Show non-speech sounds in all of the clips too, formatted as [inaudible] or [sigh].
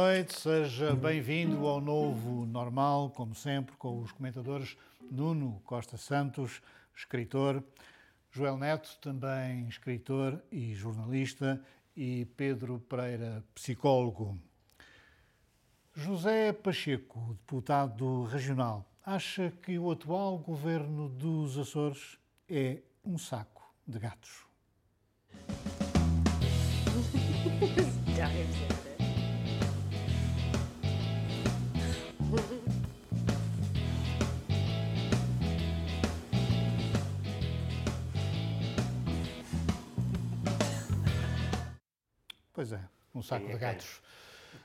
Noite, seja bem-vindo ao novo normal, como sempre, com os comentadores Nuno Costa Santos, escritor, Joel Neto, também escritor e jornalista, e Pedro Pereira, psicólogo. José Pacheco, deputado regional, acha que o atual governo dos Açores é um saco de gatos. [laughs] Pois é, um saco de gatos.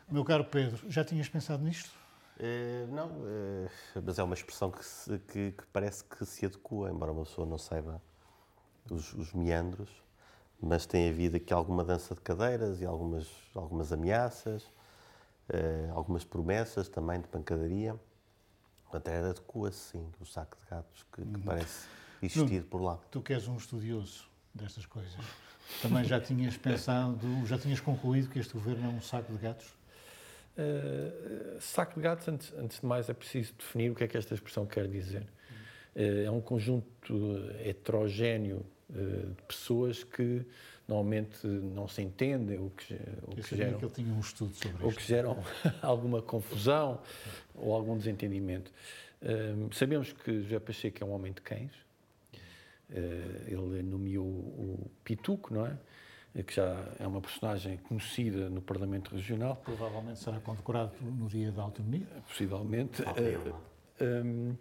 Meu caro Pedro, já tinhas pensado nisto? Uh, não, uh, mas é uma expressão que, se, que, que, parece que se adequa, embora uma pessoa não saiba os, os, meandros, mas tem havido aqui alguma dança de cadeiras e algumas, algumas ameaças, uh, algumas promessas também de pancadaria. Até adequa-se, sim, o saco de gatos que, que hum. parece existir não, por lá. Tu que és um estudioso destas coisas, também já tinhas pensado, já tinhas concluído que este governo é um saco de gatos? Uh, saco de gatos, antes, antes, de mais, é preciso definir o que é que esta expressão quer dizer. Uh, é um conjunto heterogéneo uh, de pessoas que normalmente não se entendem ou que, ou que geram. que ele tinha um estudo sobre Ou que geram [laughs] alguma confusão ou algum desentendimento. sabemos que José Pacheco é um homem de cães. Ele nomeou o Pituco, não é? que já é uma personagem conhecida no Parlamento Regional. Provavelmente será condecorado no Dia da Autonomia? Possivelmente. Uh, um,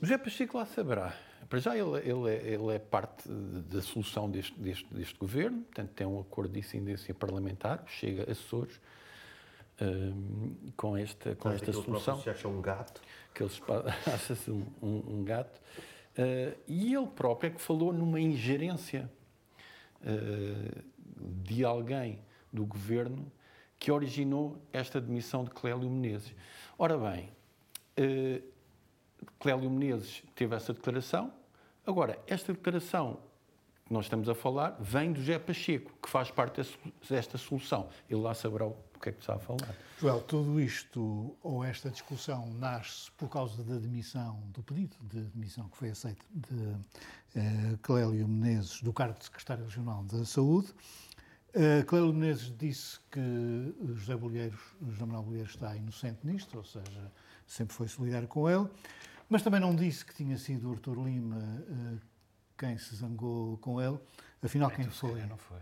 José Pacheco lá saberá. Para já ele, ele, é, ele é parte da solução deste, deste, deste, governo, portanto tem um acordo de incidência parlamentar, chega a Açores um, com esta, com esta solução. Que acha um gato. Que ele [laughs] acha-se um, um, um, gato. Uh, e ele próprio é que falou numa ingerência eh, de alguém do governo que originou esta demissão de Clélio Menezes. Ora bem, uh, Clélio Menezes teve essa declaração. Agora, esta declaração que nós estamos a falar vem do José Pacheco, que faz parte desta solução. Ele lá saberá o que é que está a falar. Joel, tudo isto, ou esta discussão, nasce por causa da demissão, do pedido de demissão que foi aceito de eh, Clélio Menezes, do cargo de Secretário Regional da Saúde. Uh, Clélio Menezes disse que José Bolheiros, José Manuel Bolheiros está inocente nisto, ou seja, sempre foi solidário com ele, mas também não disse que tinha sido Artur Lima uh, quem se zangou com ele. Afinal, quem foi? Não foi.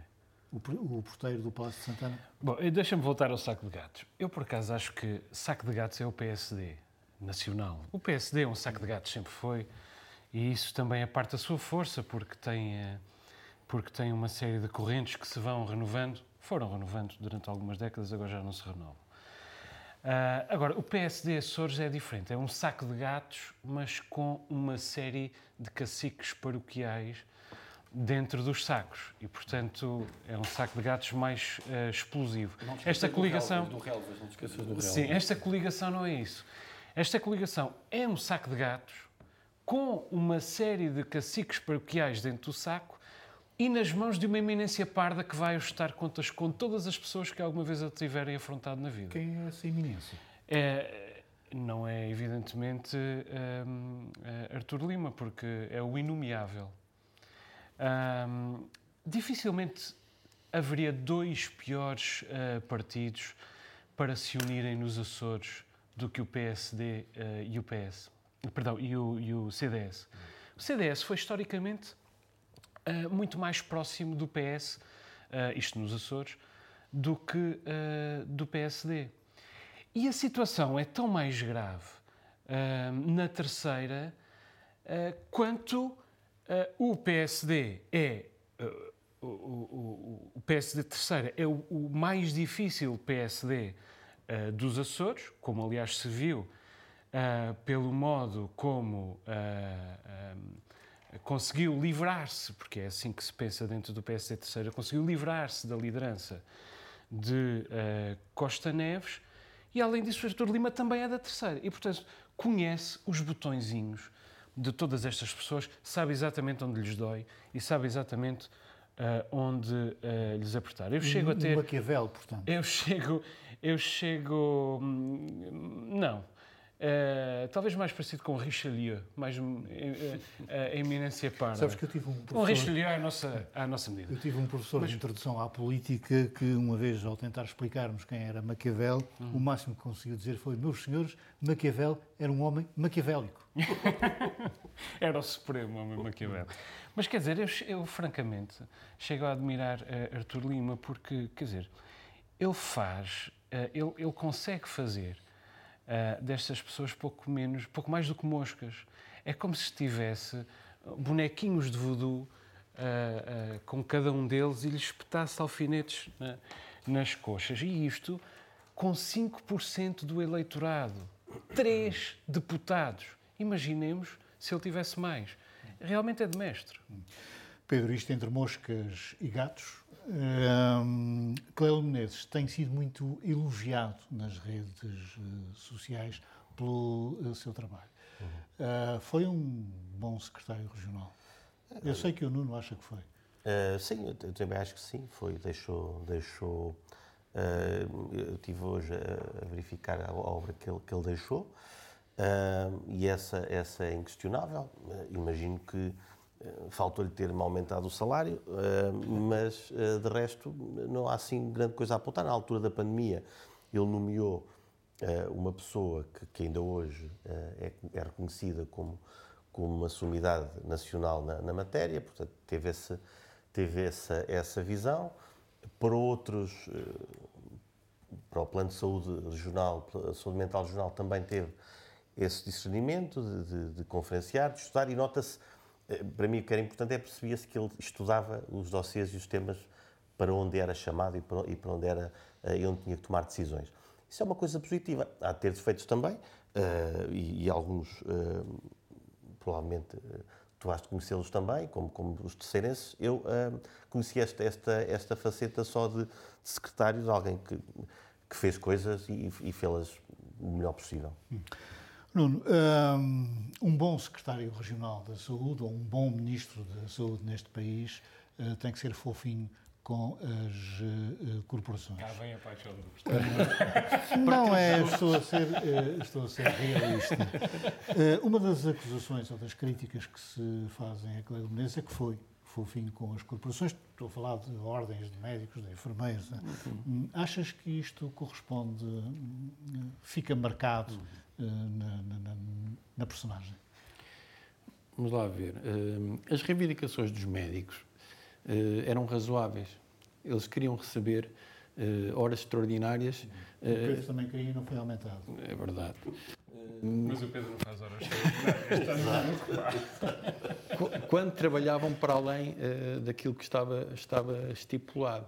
O, porteiro do Palácio de Santana? Bom, deixa-me voltar ao saco de gatos. Eu, por acaso, acho que saco de gatos é o PSD nacional. O PSD é um saco de gatos, sempre foi, e isso também é parte da sua força, porque tem, eh, porque tem uma série de correntes que se vão renovando, foram renovando durante algumas décadas, agora já não se renovam. Uh, agora, o PSD Açores é diferente. É um saco de gatos, mas com uma série de caciques paroquiais dentro dos sacos. E, portanto, é um saco de gatos mais uh, explosivo. esta coligação. Do Relvas, não esqueças do Relvas. Sim, esta coligação não é isso. Esta coligação é um saco de gatos com uma série de caciques paroquiais dentro do saco e nas mãos de uma eminência parda que vai ajustar contas com todas as pessoas que alguma vez a tiverem afrontado na vida. Quem é essa eminência? É, não é, evidentemente, um, é Artur Lima, porque é o inomiável. Um, dificilmente haveria dois piores uh, partidos para se unirem nos Açores do que o PSD uh, eh, e o PS. Perdão, e o, e o CDS. O CDS foi historicamente uh, muito mais próximo do PS, isto nos Açores, do que do PSD. E a situação é tão mais grave na terceira quanto o PSD é. O, o, o, PSD terceira é o, o mais difícil PSD dos Açores, como aliás se viu pelo modo como conseguiu livrar-se, porque é assim que se pensa dentro do PSD Terceira, conseguiu livrar-se da liderança de uh, Costa Neves e, além disso, o Artur Lima também é da Terceira. E, portanto, conhece os botõezinhos de todas estas pessoas, sabe exatamente onde lhes dói e sabe exatamente onde lhes apertar. Eu chego a ter. Maquiavel, portanto. Eu chego. Eu chego. hum, Não. Eh, talvez mais parecido com o Richelieu, mais hum, eh, eh, a eminência parda. Sabes que eu tive um O professor, Richelieu é à nossa, à nossa medida. eu tive um professor de introdução à política que, uma vez, ao tentar explicarmos quem era Maquiavel, o máximo que conseguiu dizer foi: Meus senhores, Maquiavel era um homem maquiavélico. [laughs] Era o supremo homem Maquiavel. Mas quer dizer, eu, eu, francamente chego a admirar uh, Arthur Lima porque, quer dizer, ele faz, ele, ele consegue fazer uh, destas pessoas pouco menos, pouco mais do que moscas. É como se estivesse bonequinhos de voodoo com cada um deles e lhes espetasse alfinetes na, nas coxas. E isto com 5% do eleitorado. Três deputados. Imaginemos se ele tivesse mais. Realmente é de mestre. Pedro, isto entre moscas e gatos. Um, Clélio Menezes tem sido muito elogiado nas redes uh, sociais pelo uh, seu trabalho. Uhum. Uh, foi um bom secretário regional. Eu sei que o Nuno acha que foi. sim, eu também acho que sim. Foi, deixou, deixou. eu estive hoje a, verificar a obra que ele, que ele deixou. E essa, essa é inquestionável. Imagino que faltou-lhe ter-me aumentado o salário, mas de resto não há assim grande coisa a apontar. Na altura da pandemia, ele nomeou uma pessoa que, que ainda hoje é, é, reconhecida como, como uma sumidade nacional na, na matéria, portanto, teve, esse, teve essa, essa visão. Para outros, para o Plano de Saúde Regional, a Saúde Mental Regional também teve esse discernimento de, de, de conferenciar, de estudar, e nota-se, eh, para mim o que era importante é percebia-se que ele estudava os dossiês e os temas para onde era chamado e para, e para onde era eh, e onde tinha que tomar decisões. Isso é uma coisa positiva. Há de ter defeitos também, uh, e, e, alguns, uh, provavelmente, uh, tu de conhecê-los também, como, como os terceirenses. Eu uh, conheci esta, esta, esta faceta só de, de secretário, de alguém que, que fez coisas e, e fê-las o melhor possível. Hum. Nuno, um bom secretário regional da saúde ou um bom ministro da saúde neste país uh, tem que ser fofinho com as uh, corporações. Cá vem a paixão do Não é, estou a ser, uh, estou a ser realista. uma das acusações ou das críticas que se fazem a Cléber Menezes é que foi fofinho com as corporações. Estou a falar de ordens de médicos, de enfermeiros. Uhum. Achas que isto corresponde, fica marcado uhum eh, na, na, na, personagem. Vamos lá ver. Eh, as reivindicações dos médicos eh, eram razoáveis. Eles queriam receber horas extraordinárias. O Pedro também queria e não foi aumentado. É verdade. Mas o Pedro não faz horas extraordinárias. [laughs] Quando trabalhavam para além daquilo que estava, estava estipulado.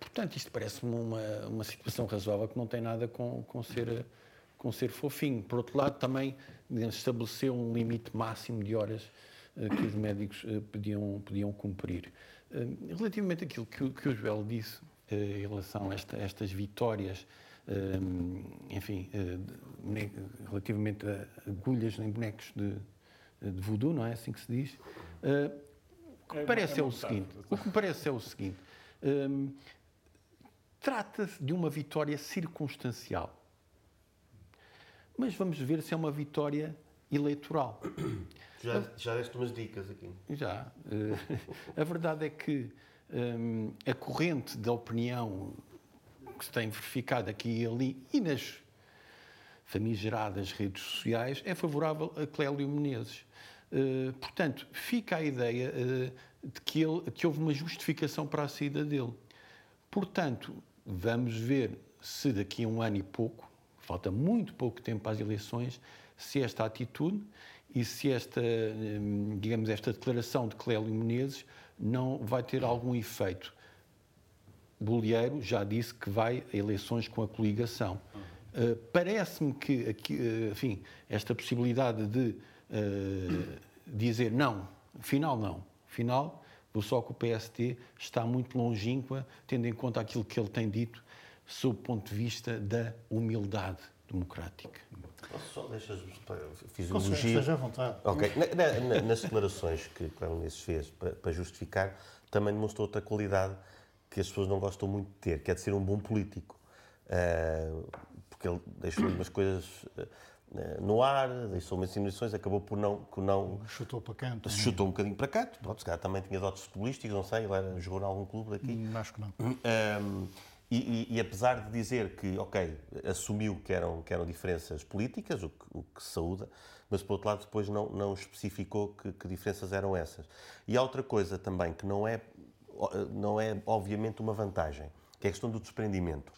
Portanto, isto parece-me uma, uma situação razoável que não tem nada com, com ser com ser fofinho. Por outro lado, também estabeleceu um limite máximo de horas uh, que os médicos uh, podiam, podiam cumprir. Uh, relativamente àquilo que, que o Joel disse em relação a esta, estas vitórias, enfim, relativamente a agulhas em bonecos de, de voodoo, não é assim que se diz? o que me parece é, o seguinte, o que me parece é o seguinte, trata-se de uma vitória circunstancial mas vamos ver se é uma vitória eleitoral. [coughs] Já, já deste umas dicas aqui. Já. Eh, a verdade é que um, a corrente da opinião que se tem verificado aqui e ali e nas famigeradas redes sociais é favorável a Clélio Menezes. Uh, portanto, fica a ideia uh, de que, ele, que houve uma justificação para a saída dele. Portanto, vamos ver se daqui a um ano e pouco falta muito pouco tempo às eleições, se esta atitude e se esta, hum, digamos, esta declaração de Clélio Menezes não vai ter algum efeito. Bolieiro já disse que vai a eleições com a coligação. Uh, Parece-me que, aqui, uh, enfim, esta possibilidade de uh, dizer não, final não, final, do só que o PST está muito longínqua, tendo em conta aquilo que ele tem dito sob o ponto de vista da humildade democrática. Só deixas fiz elogio. Seja à vontade. Ok. Na, na, nas declarações que Cléber Menezes fez para, para, justificar, também demonstrou outra qualidade que as pessoas não gostam muito de ter, que é de ser um bom político. Uh, porque ele deixou umas coisas uh, no ar, deixou umas insinuações, acabou por não... Por não chutou para canto. Chutou um bocadinho para canto, pronto, se calhar também tinha dotes futbolísticos, não sei, ele era, jogou em algum clube daqui. Hum, acho que não. Um, e, e, e, apesar de dizer que, ok, assumiu que eram, que eram diferenças políticas, o que, o que saúda, mas por outro lado depois não, não especificou que, que, diferenças eram essas. E há outra coisa também que não é, não é obviamente uma vantagem, que é a questão do desprendimento.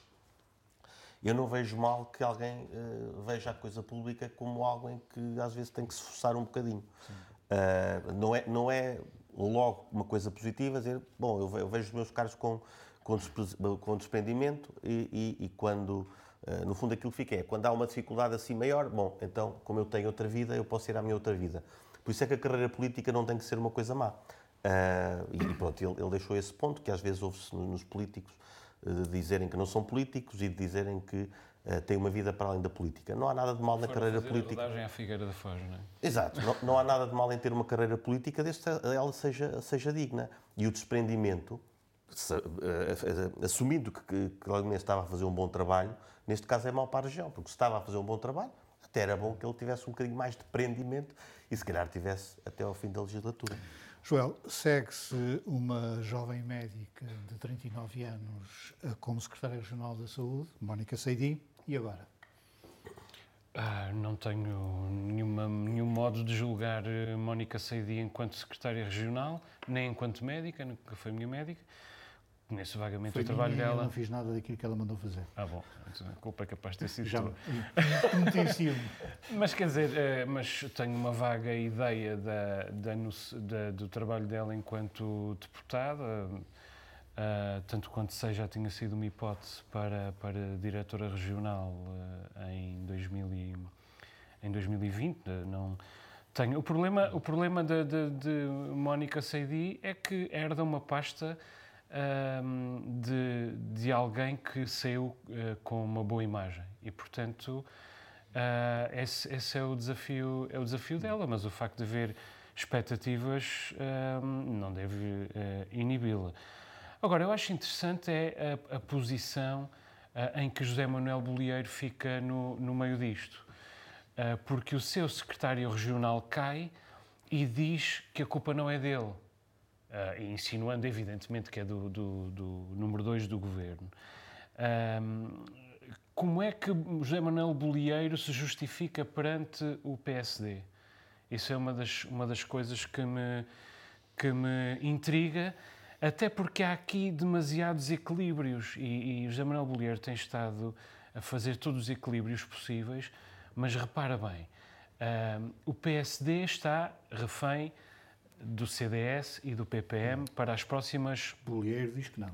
Eu não vejo mal que alguém uh, veja a coisa pública como algo em que às vezes tem que se esforçar um bocadinho. Uh, não, é, não é logo uma coisa positiva dizer, bom, eu vejo os meus caros com, com, desprendimento e, e, e quando eh, no fundo, aquilo fica é, quando há uma dificuldade assim maior, bom, então, como eu tenho outra vida, eu posso ir à minha outra vida. Por isso é que a carreira política não tem que ser uma coisa má. Uh, e pronto, ele, ele, deixou esse ponto, que às vezes ouve-se nos políticos uh, dizerem que não são políticos e de dizerem que uh, têm uma vida para além da política. Não há nada de mal na carreira política. A à Figueira da Foz, não é? Exato. não, não há nada de mal em ter uma carreira política desde que ela seja, seja digna. E o desprendimento, assumindo que, que, que ele estava a fazer um bom trabalho, Neste caso é mau para a região, porque se estava a fazer um bom trabalho, até era bom que ele tivesse um bocadinho mais de prendimento e se calhar tivesse até ao fim da legislatura. Joel, segue-se uma jovem médica de 39 anos eh, como secretária regional da Saúde, Mónica Seidi, e agora? Ah, não tenho nenhuma, nenhum modo de julgar eh, Mónica Seidi enquanto secretária regional, nem enquanto médica, nunca foi minha médica. Conheço vagamente Foi o trabalho minha, dela. Eu não fiz nada daquilo que ela mandou fazer. Ah, bom. A culpa é capaz de ter sido Já me [laughs] Mas quer dizer, eh, mas tenho uma vaga ideia da, da, da, do trabalho dela enquanto deputada, uh, tanto quanto sei já tinha sido uma hipótese para, para diretora regional uh, em, 2000 e, em 2020. Não, tenho. O problema, o problema de, de, de Mónica Seidi é que herda uma pasta de, de alguém que saiu uh, com uma boa imagem. E portanto uh, esse, esse, é o desafio é o desafio dela mas o facto de haver expectativas não deve uh, inibi-la. Agora eu acho interessante é a, a posição em que José Manuel Bolieiro fica no, no meio disto. Porque o seu secretário regional cai e diz que a culpa não é dele uh, insinuando evidentemente que é do, do, do número 2 do governo. Um, como é que José Manuel Bolieiro se justifica perante o PSD? Isso é uma das, uma das coisas que me, que me intriga, até porque há aqui demasiados equilíbrios e, e José Manuel Bolieiro tem estado a fazer todos os equilíbrios possíveis, mas repara bem, o PSD está refém do CDS e do PPM para as próximas. Bolheiro diz que não.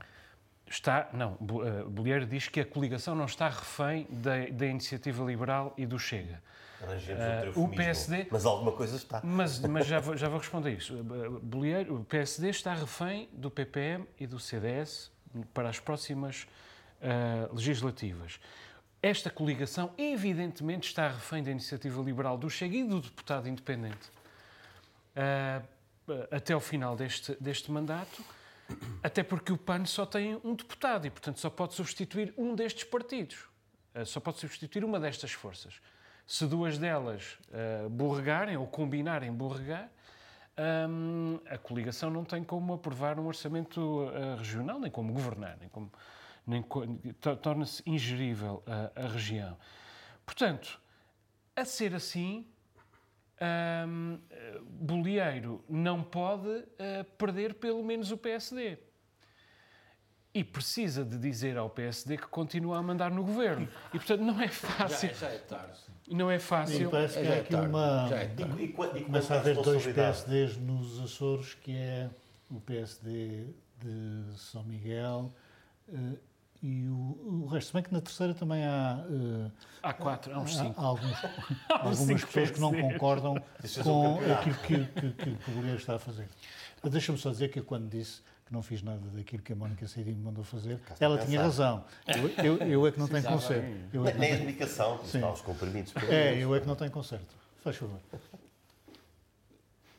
Está, não, eh, Bolheiro diz que a coligação não está refém da, da iniciativa liberal e do Chega. Uh, o PSD, mas alguma coisa está. Mas, [laughs] mas já, vou, já vou responder isso. Bolheiro, o PSD está refém do PPM e do CDS para as próximas uh, legislativas. Esta coligação, evidentemente, está refém da iniciativa liberal do Chega e do deputado independente. Uh, eh, até ao final deste, deste mandato, até porque o PAN só tem um deputado e, portanto, só pode substituir um destes partidos, eh, só pode substituir uma destas forças. Se duas delas uh, borregarem ou combinarem borregar, um, a coligação não tem como aprovar um orçamento uh, regional, nem como governar, nem como. Torna-se ingerível a, a região. Portanto, a ser assim, um, Bolieiro não pode uh, perder pelo menos o PSD. E precisa de dizer ao PSD que continua a mandar no governo. E, portanto, não é fácil. Já, já é tarde. Não é fácil. E parece que há aqui uma. É e, e, e começa a haver dois PSDs nos Açores, que é o PSD de São Miguel uh, e o, o resto. Se bem que na terceira também há. Uh, há quatro, há uns cinco. [laughs] Há, alguns, há [laughs] algumas pessoas que não concordam com aquilo que, que, que, que o Bolheiro está a fazer. Deixa-me só dizer que eu, quando disse que não fiz nada daquilo que a Mónica Seidinho me mandou fazer, ela tinha razão. Eu, eu, eu, é que não tenho conserto. Eu é Nem a medicação, que está aos comprimidos. É, eu é que não tenho conserto. Faz favor.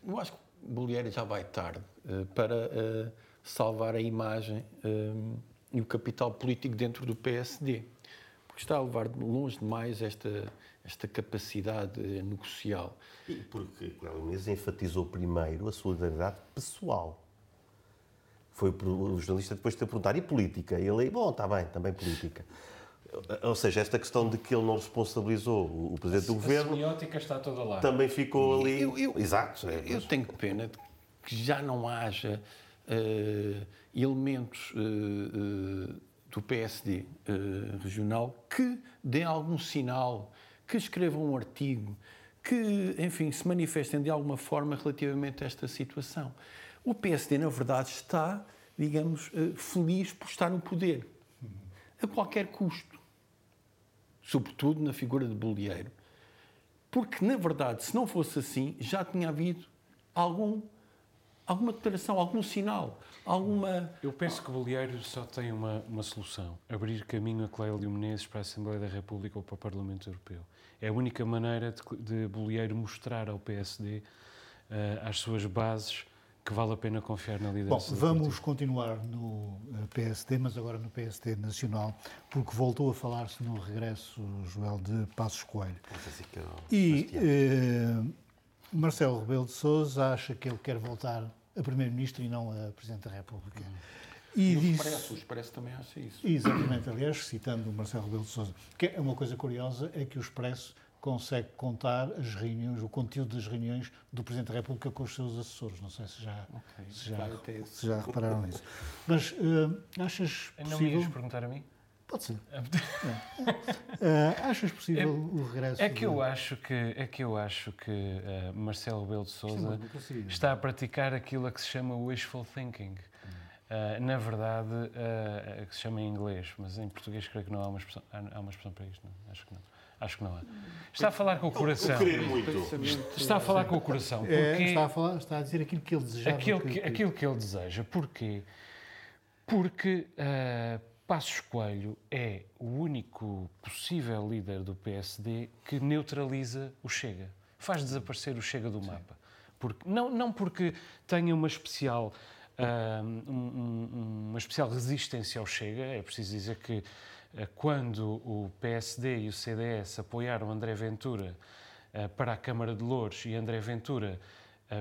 Eu acho que o Bolheiro já vai tarde uh, para. Uh, salvar a imagem um, e o capital político dentro do PSD. Porque está a levar longe demais esta, esta capacidade negocial. E porque Cláudio Menezes enfatizou primeiro a solidariedade pessoal. Foi o jornalista depois de ter perguntado, e política? E ele, bom, está bem, também política. Ou seja, esta questão de que ele não responsabilizou o Presidente a, do Governo... A semiótica está toda lá. Também ficou ali... Eu, eu, Exato. É, eu tenho pena de que já não haja uh, elementos uh, do PSD regional que dêem algum sinal, que escrevam um artigo, que, enfim, se manifestem de alguma forma relativamente a esta situação. O PSD, na verdade, está, digamos, feliz por estar no poder, a qualquer custo sobretudo na figura de Bolieiro. Porque, na verdade, se não fosse assim, já tinha havido algum, alguma declaração, algum sinal, alguma... Eu penso que Bolieiro só tem uma, uma solução. Abrir caminho a Clélio Menezes para a Assembleia da República ou para o Parlamento Europeu. É a única maneira de, de Bolieiro mostrar ao PSD uh, eh, às suas bases que vale a pena confiar na liderança. Bom, vamos continuar no eh, PSD, mas agora no PSD Nacional, porque voltou a falar-se no regresso, Joel, de Passos Coelho. E eh, Marcelo Rebelo de Sousa acha que ele quer voltar a Primeiro-Ministro e não a Presidente da República. Hum. E, e o, disse, Expresso, o Expresso também acha isso. Exatamente, aliás, citando o Marcelo Rebelo de Sousa. Que é uma coisa curiosa, é que o Expresso consegue contar as reuniões, o conteúdo das reuniões do Presidente da República com os seus assessores. Não sei se já, okay. se já, se já repararam nisso. Mas uh, achas possível... Não me ias perguntar a mim? Pode ser. é. uh, achas possível é, o regresso? É que eu acho que é que eu acho que uh, Marcelo Rebelo de Sousa está a praticar aquilo a que se chama wishful thinking. Uh, na verdade, uh, que se chama em inglês, mas em português creio que não há uma expressão, há uma expressão para isto, não? acho que não. Acho que não há. Está a falar com o coração. Eu muito. Está a falar com o coração. Porque é, está, a falar, está a dizer aquilo que ele deseja. Aquilo que, aquilo que ele deseja. Porquê? Porque uh, Passos Coelho é o único possível líder do PSD que neutraliza o Chega. Faz desaparecer o Chega do mapa. Porque, não, não porque tenha uma especial, um, um, uma especial resistência ao Chega, é preciso dizer que eh, quando o PSD e o CDS apoiaram André Ventura eh, para a Câmara de Louros e André Ventura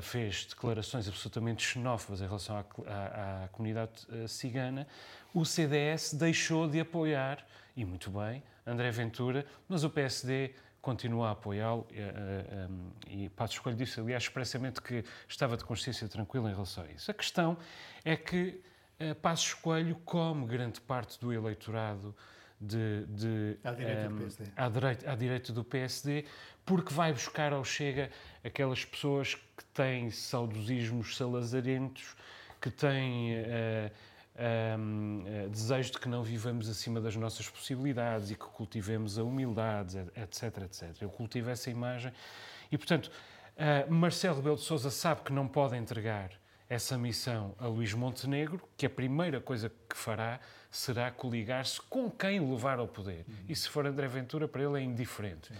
fez declarações absolutamente xenófobas em relação à, à, à, comunidade cigana, o CDS deixou de apoiar, e muito bem, André Ventura, mas o PSD continua a apoiá-lo e, e Passos Coelho disse, aliás, expressamente que estava de consciência tranquila em relação a isso. A questão é que Passos Coelho come grande parte do eleitorado de, de à, direita um, do PSD. À, direita, à direita do PSD, porque vai buscar ao Chega aquelas pessoas que têm saudosismos salazarentos, que têm uh, um, uh, desejo de que não vivamos acima das nossas possibilidades e que cultivemos a humildade, etc, etc. Eu cultivo essa imagem e, portanto, uh, Marcelo Rebelo de Sousa sabe que não pode entregar essa missão a Luís Montenegro, que a primeira coisa que fará será coligar-se com quem levar ao poder. Uhum. E se for André Ventura, para ele é indiferente. Sim.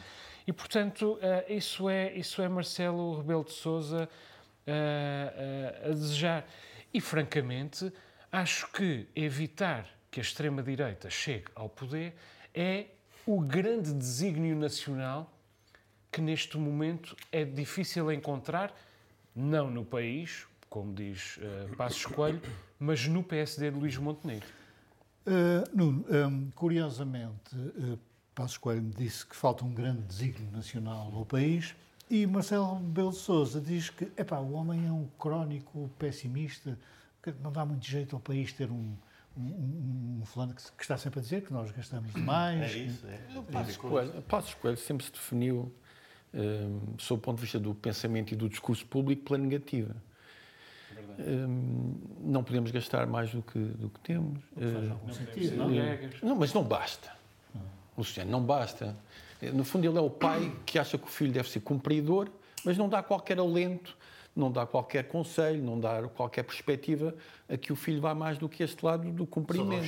E, portanto, uh, isso, é, isso é Marcelo Rebelo de Sousa uh, uh, a desejar. E, francamente, acho que evitar que a extrema-direita chegue ao poder é o grande desígnio nacional que, neste momento, é difícil encontrar, não no país, como diz uh, Passos Coelho, mas no PSD de Luís Montenegro. Uh, Nuno, um, curiosamente, uh, Passos Coelho me disse que falta um grande desígnio nacional ao país e Marcelo Belo Souza diz que epá, o homem é um crónico pessimista, que não dá muito jeito ao país ter um, um, um, um fulano que, que, está sempre a dizer que nós gastamos demais. É isso, é. é Passos, Coelho, Passos Coelho sempre se definiu, um, sob o ponto de vista do pensamento e do discurso público, pela negativa. Hum, não podemos gastar mais do que, do que temos. Não, sentido, não, não, mas não basta. Luciano, não basta. No fundo, ele é o pai que acha que o filho deve ser cumpridor, mas não dá qualquer alento, não dá qualquer conselho, não dá qualquer perspectiva a que o filho vá mais do que este lado do cumprimento.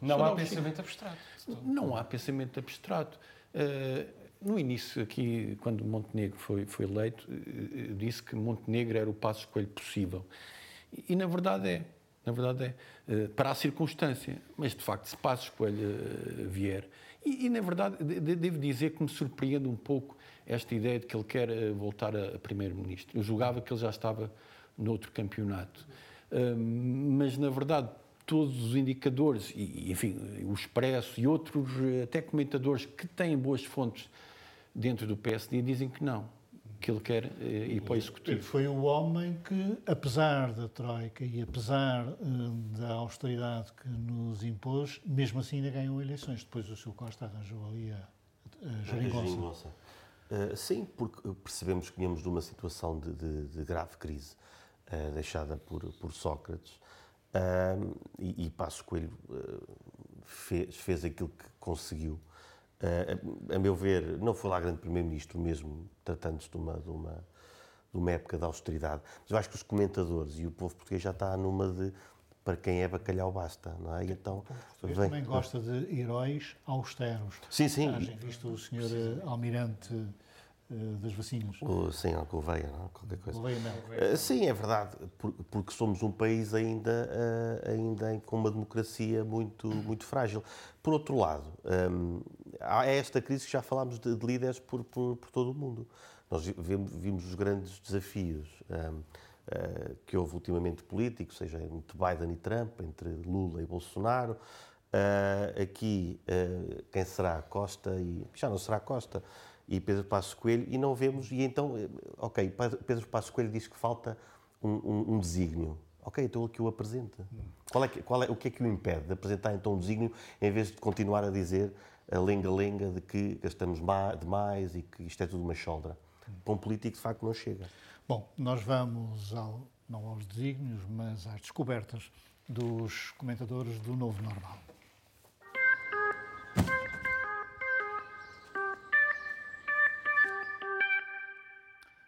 Não há pensamento abstrato. Não há pensamento abstrato. Uh, no início, aqui, quando Montenegro foi, foi eleito, eh, disse que Montenegro era o passo escolho possível. E, e, na verdade é. Na verdade é para a circunstância. Mas, de facto, se Passos Coelho vier... E, e, na verdade, devo dizer que me surpreende um pouco esta ideia de que ele quer voltar a primeiro-ministro. Eu julgava que ele já estava noutro campeonato. Mas, na verdade, todos os indicadores, e, enfim, o Expresso e outros até comentadores que têm boas fontes dentro do PSD dizem que não, que ele quer eh, ir para o Executivo. Ele foi o homem que, apesar da Troika e apesar uh, da austeridade que nos impôs, mesmo assim ainda ganhou eleições. Depois o seu Costa arranjou ali a, a geringonça. Uh, sim, porque percebemos que vínhamos de uma situação de, de, de grave crise uh, deixada por, por Sócrates e, e Passo Coelho fez, fez aquilo que conseguiu Uh, a, a, meu ver, não foi lá grande primeiro-ministro mesmo, tratando-se de uma, de, uma, de uma época de austeridade. Mas eu acho que os comentadores e o povo português já está numa de para quem é bacalhau basta, não é? E então, vem... também gosta de heróis austeros. Sim, sim. Haja visto o senhor sim. Eh, almirante uh, das vacinas. O, sim, o Gouveia, não? Qualquer coisa. Gouveia, não. Uh, sim, é verdade, porque somos um país ainda, uh, ainda com uma democracia muito, muito frágil. Por outro lado, um, há esta crise que já falámos de, de líderes por, por, por, todo o mundo. Nós vimos, vimos os grandes desafios um, uh, que houve ultimamente políticos, seja entre Biden e Trump, entre Lula e Bolsonaro. Uh, aqui, uh, quem será Costa e. Já não será Costa e Pedro Passos Coelho, e não vemos. E então, ok, Pedro Passos Coelho diz que falta um, um, um desígnio. Ok, então que o apresenta. Qual é, qual é, o que é que o impede de apresentar então um desígnio em vez de continuar a dizer a lenga-lenga de que gastamos demais e que isto é tudo uma choldra? Para um político, de facto, não chega. Bom, nós vamos ao, não aos desígnios, mas às descobertas dos comentadores do Novo Normal.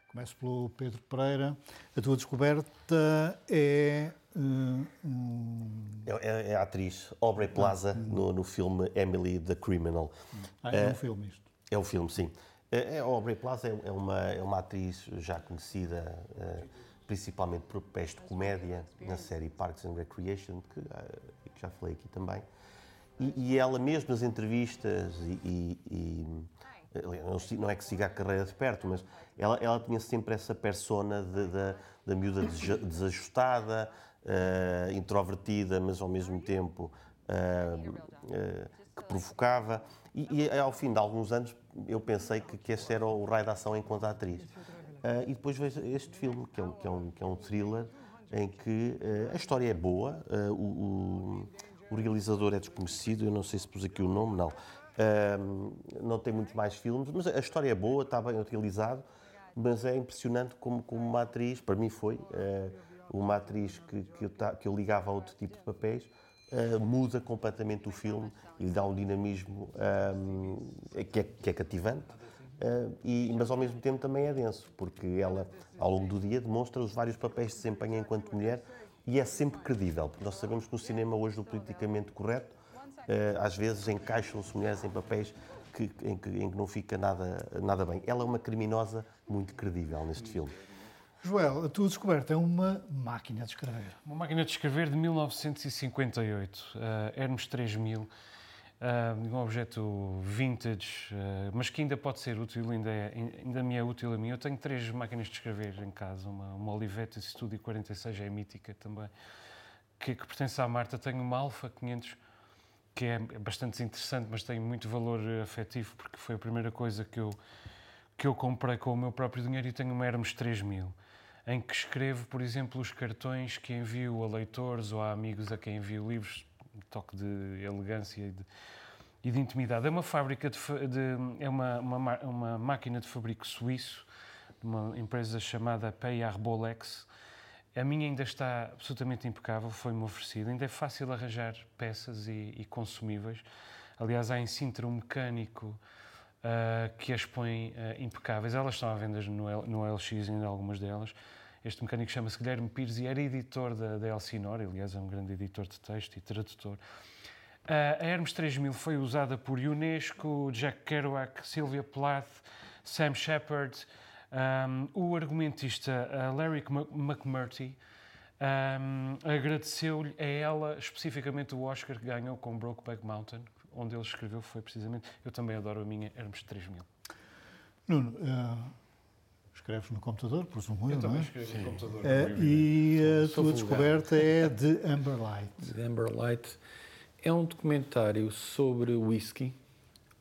Começo pelo Pedro Pereira. A tua descoberta é. Uh, um... é, é, a atriz Aubrey Plaza ah, no, no filme Emily the Criminal. Ah, é, é um filme isto? É um filme, sim. É, é a Aubrey Plaza é, é uma, é uma atriz já conhecida uh, principalmente por papéis de comédia na série Parks and Recreation, que, que já falei aqui também. E, e, ela mesmo nas entrevistas e, e, e não é que siga a carreira de perto, mas ela, ela tinha sempre essa persona de, de, da miúda desajustada, uh, introvertida, mas ao mesmo tempo uh, uh, que provocava. E, e, ao fim de alguns anos eu pensei que, que este era o raio da ação enquanto atriz. e depois vejo este filme, que é um, que é um, que é um thriller, em que a história é boa, o, o, o realizador é desconhecido, eu não sei se pus aqui o nome, não. não tem muitos mais filmes, mas a história é boa, está bem utilizado mas é impressionante como, como uma atriz, para mim foi, uh, uma atriz que, que, eu, que eu ligava a outro tipo de papéis, uh, muda completamente o filme e dá um dinamismo um, ehm, que, é, que é cativante. Uh, e, mas ao mesmo tempo também é denso, porque ela, ao longo do dia, demonstra os vários papéis que desempenha enquanto mulher e é sempre credível, porque nós sabemos que no cinema hoje do politicamente correto, uh, às vezes encaixam-se mulheres em papéis que, em, que, em que não fica nada, nada bem. Ela é uma criminosa muito credível neste filme. Joel, a tua descoberta é uma máquina de escrever. Uma máquina de escrever de 1958, uh, Hermes 3000, uh, um objeto vintage, uh, mas que ainda pode ser útil, ainda, é, ainda me é útil a mim. Eu tenho três máquinas de escrever em casa, uma, uma Olivetti Studio 46, é mítica também, que, que pertence à Marta. Tenho uma Alfa 500, que é bastante interessante, mas tem muito valor afetivo, porque foi a primeira coisa que eu, que eu comprei com o meu próprio dinheiro e tenho uma Hermes 3000, em que escrevo, por exemplo, os cartões que envio a leitores ou a amigos a quem envio livros, um toque de elegância e de, e de intimidade. É uma fábrica de, de é uma, uma, uma, máquina de fabrico suíço, de uma empresa chamada Payar Bolex, a minha ainda está absolutamente impecável, foi-me oferecida. Ainda é fácil arranjar peças e, e consumíveis. Aliás, há em Sintra um mecânico uh, que as põe uh, impecáveis. Elas estão à venda no, no LX, ainda algumas delas. Este mecânico chama-se Guilherme Pires e era editor da, da Elsinore, aliás, é um grande editor de texto e tradutor. Uh, a Hermes 3000 foi usada por Unesco, Jack Kerouac, Sylvia Plath, Sam Shepard, um, o argumentista uh, Larry McMurtry Um, Agradeceu-lhe a ela especificamente o Oscar que ganhou com Brokeback Mountain, onde ele escreveu foi precisamente. Eu também adoro a minha Hermes 3000. Nuno, uh, escreves no computador, presumo eu, não é? escrevo no computador. Uh, e a Sou tua vulgar. descoberta é de Amber Light. The Amber Light é um documentário sobre whisky,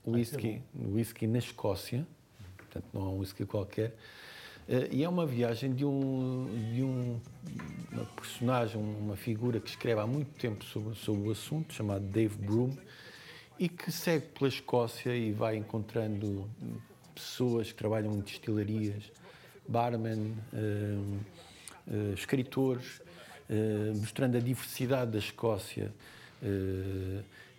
whisky, whisky na Escócia, portanto não é um whisky qualquer, Eh, e é uma viagem de um de um uma personagem, uma figura que escreve há muito tempo sobre, sobre o assunto, chamado Dave Broom, e que segue pela Escócia e vai encontrando pessoas que trabalham em destilarias, barman, eh, eh, escritores, eh, mostrando a diversidade da Escócia,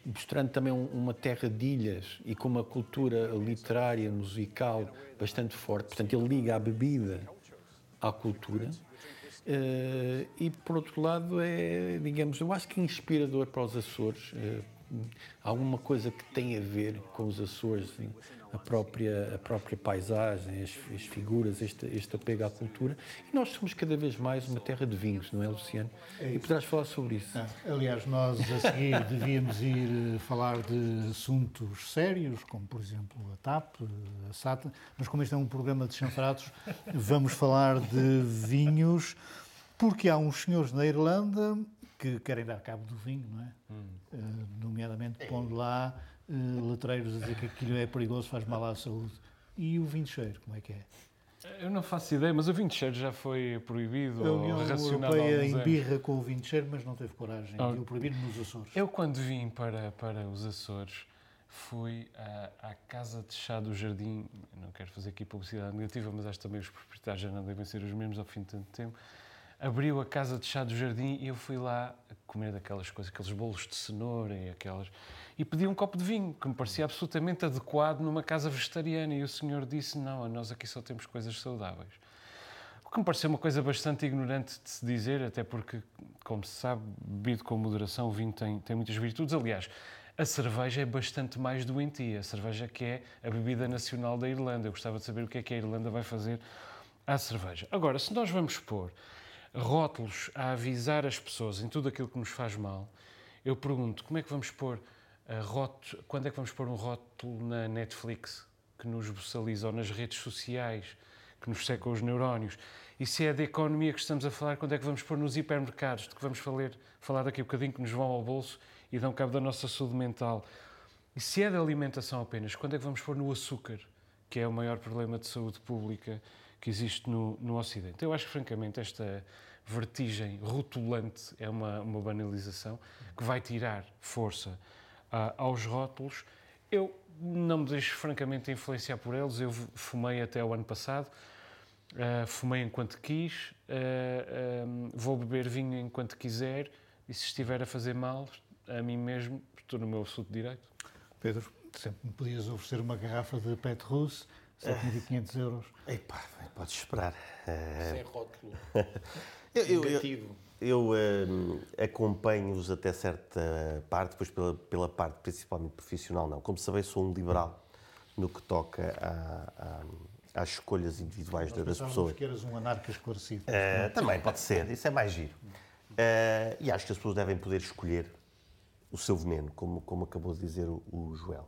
mostrando também um- uma terra de ilhas e com uma cultura literária, musical bastante forte. Portanto, ele liga a bebida à cultura. E, por outro lado, é, digamos, eu acho que inspirador para os Açores. Alguma coisa que tem a ver com os Açores, assim, a própria, a própria paisagem, as, as figuras, este, este apego à cultura. E nós somos cada vez mais uma terra de vinhos, não é, Luciano? e poderás falar sobre isso. Ah, aliás, nós a seguir [laughs] devíamos ir eh, falar de assuntos sérios, como por exemplo a TAP, eh, a SATA, mas como este é um programa de chanfrados, vamos falar de vinhos, porque há uns senhores na Irlanda que querem dar cabo do vinho, não é? Eh, nomeadamente pondo lá eh, letreiros a dizer que aquilo é perigoso, faz mal à saúde. E o vinho cheiro, como é que é? Eu não faço ideia, mas o vinho de cheiro já foi proibido A ou União Europeia anos. embirra com o vinho de cheiro, mas não teve coragem de o proibir nos Açores. Eu, quando vim para, para os Açores, fui à, à Casa de Chá do Jardim. Não quero fazer aqui publicidade negativa, mas acho que também os proprietários já não devem ser os mesmos ao fim de tanto tempo. Abriu a Casa de Chá do Jardim e eu fui lá comer daquelas coisas, aqueles bolos de cenoura e aquelas. E pedi um copo de vinho, que me parecia absolutamente adequado numa casa vegetariana. E o senhor disse: Não, nós aqui só temos coisas saudáveis. O que me pareceu uma coisa bastante ignorante de se dizer, até porque, como se sabe, bebido com moderação, o vinho tem, tem muitas virtudes. Aliás, a cerveja é bastante mais doentia. A cerveja que é a bebida nacional da Irlanda. Eu gostava de saber o que é que a Irlanda vai fazer à cerveja. Agora, se nós vamos pôr rótulos a avisar as pessoas em tudo aquilo que nos faz mal, eu pergunto, como é que vamos pôr rótulo, quando é que vamos pôr um rótulo na Netflix que nos boçaliza ou nas redes sociais que nos secam os neurónios? E se é da economia que estamos a falar, quando é que vamos pôr nos hipermercados, de que vamos falar, falar daqui a bocadinho, que nos vão ao bolso e dão cabo da nossa saúde mental? E se é da alimentação apenas, quando é que vamos pôr no açúcar, que é o maior problema de saúde pública que existe no, no Ocidente? Eu acho que, francamente, esta vertigem rotulante é uma, uma banalização que vai tirar força ah, aos rótulos. Eu não me deixo, francamente, influenciar por eles. Eu fumei até o ano passado. Uh, fumei enquanto quis, uh, um, vou beber vinho enquanto quiser e se estiver a fazer mal a mim mesmo, estou no meu absoluto direito. Pedro, sempre me podias oferecer uma garrafa de Pet Russe, 7.500 euros. Epá, podes esperar. Eh, Sem [laughs] rótulo. eu, eu- eu- Negativo. Eu hum, acompanho-os até certa parte, depois pela, pela parte principalmente profissional, não. Como sabem, sou um liberal no que toca à- à- às escolhas individuais Nós das pessoas. que eras um anarca esclarecido. Eh, também pode ser, isso é mais giro. Eh, e acho que as pessoas devem poder escolher o seu veneno, como, como acabou de dizer o, o Joel.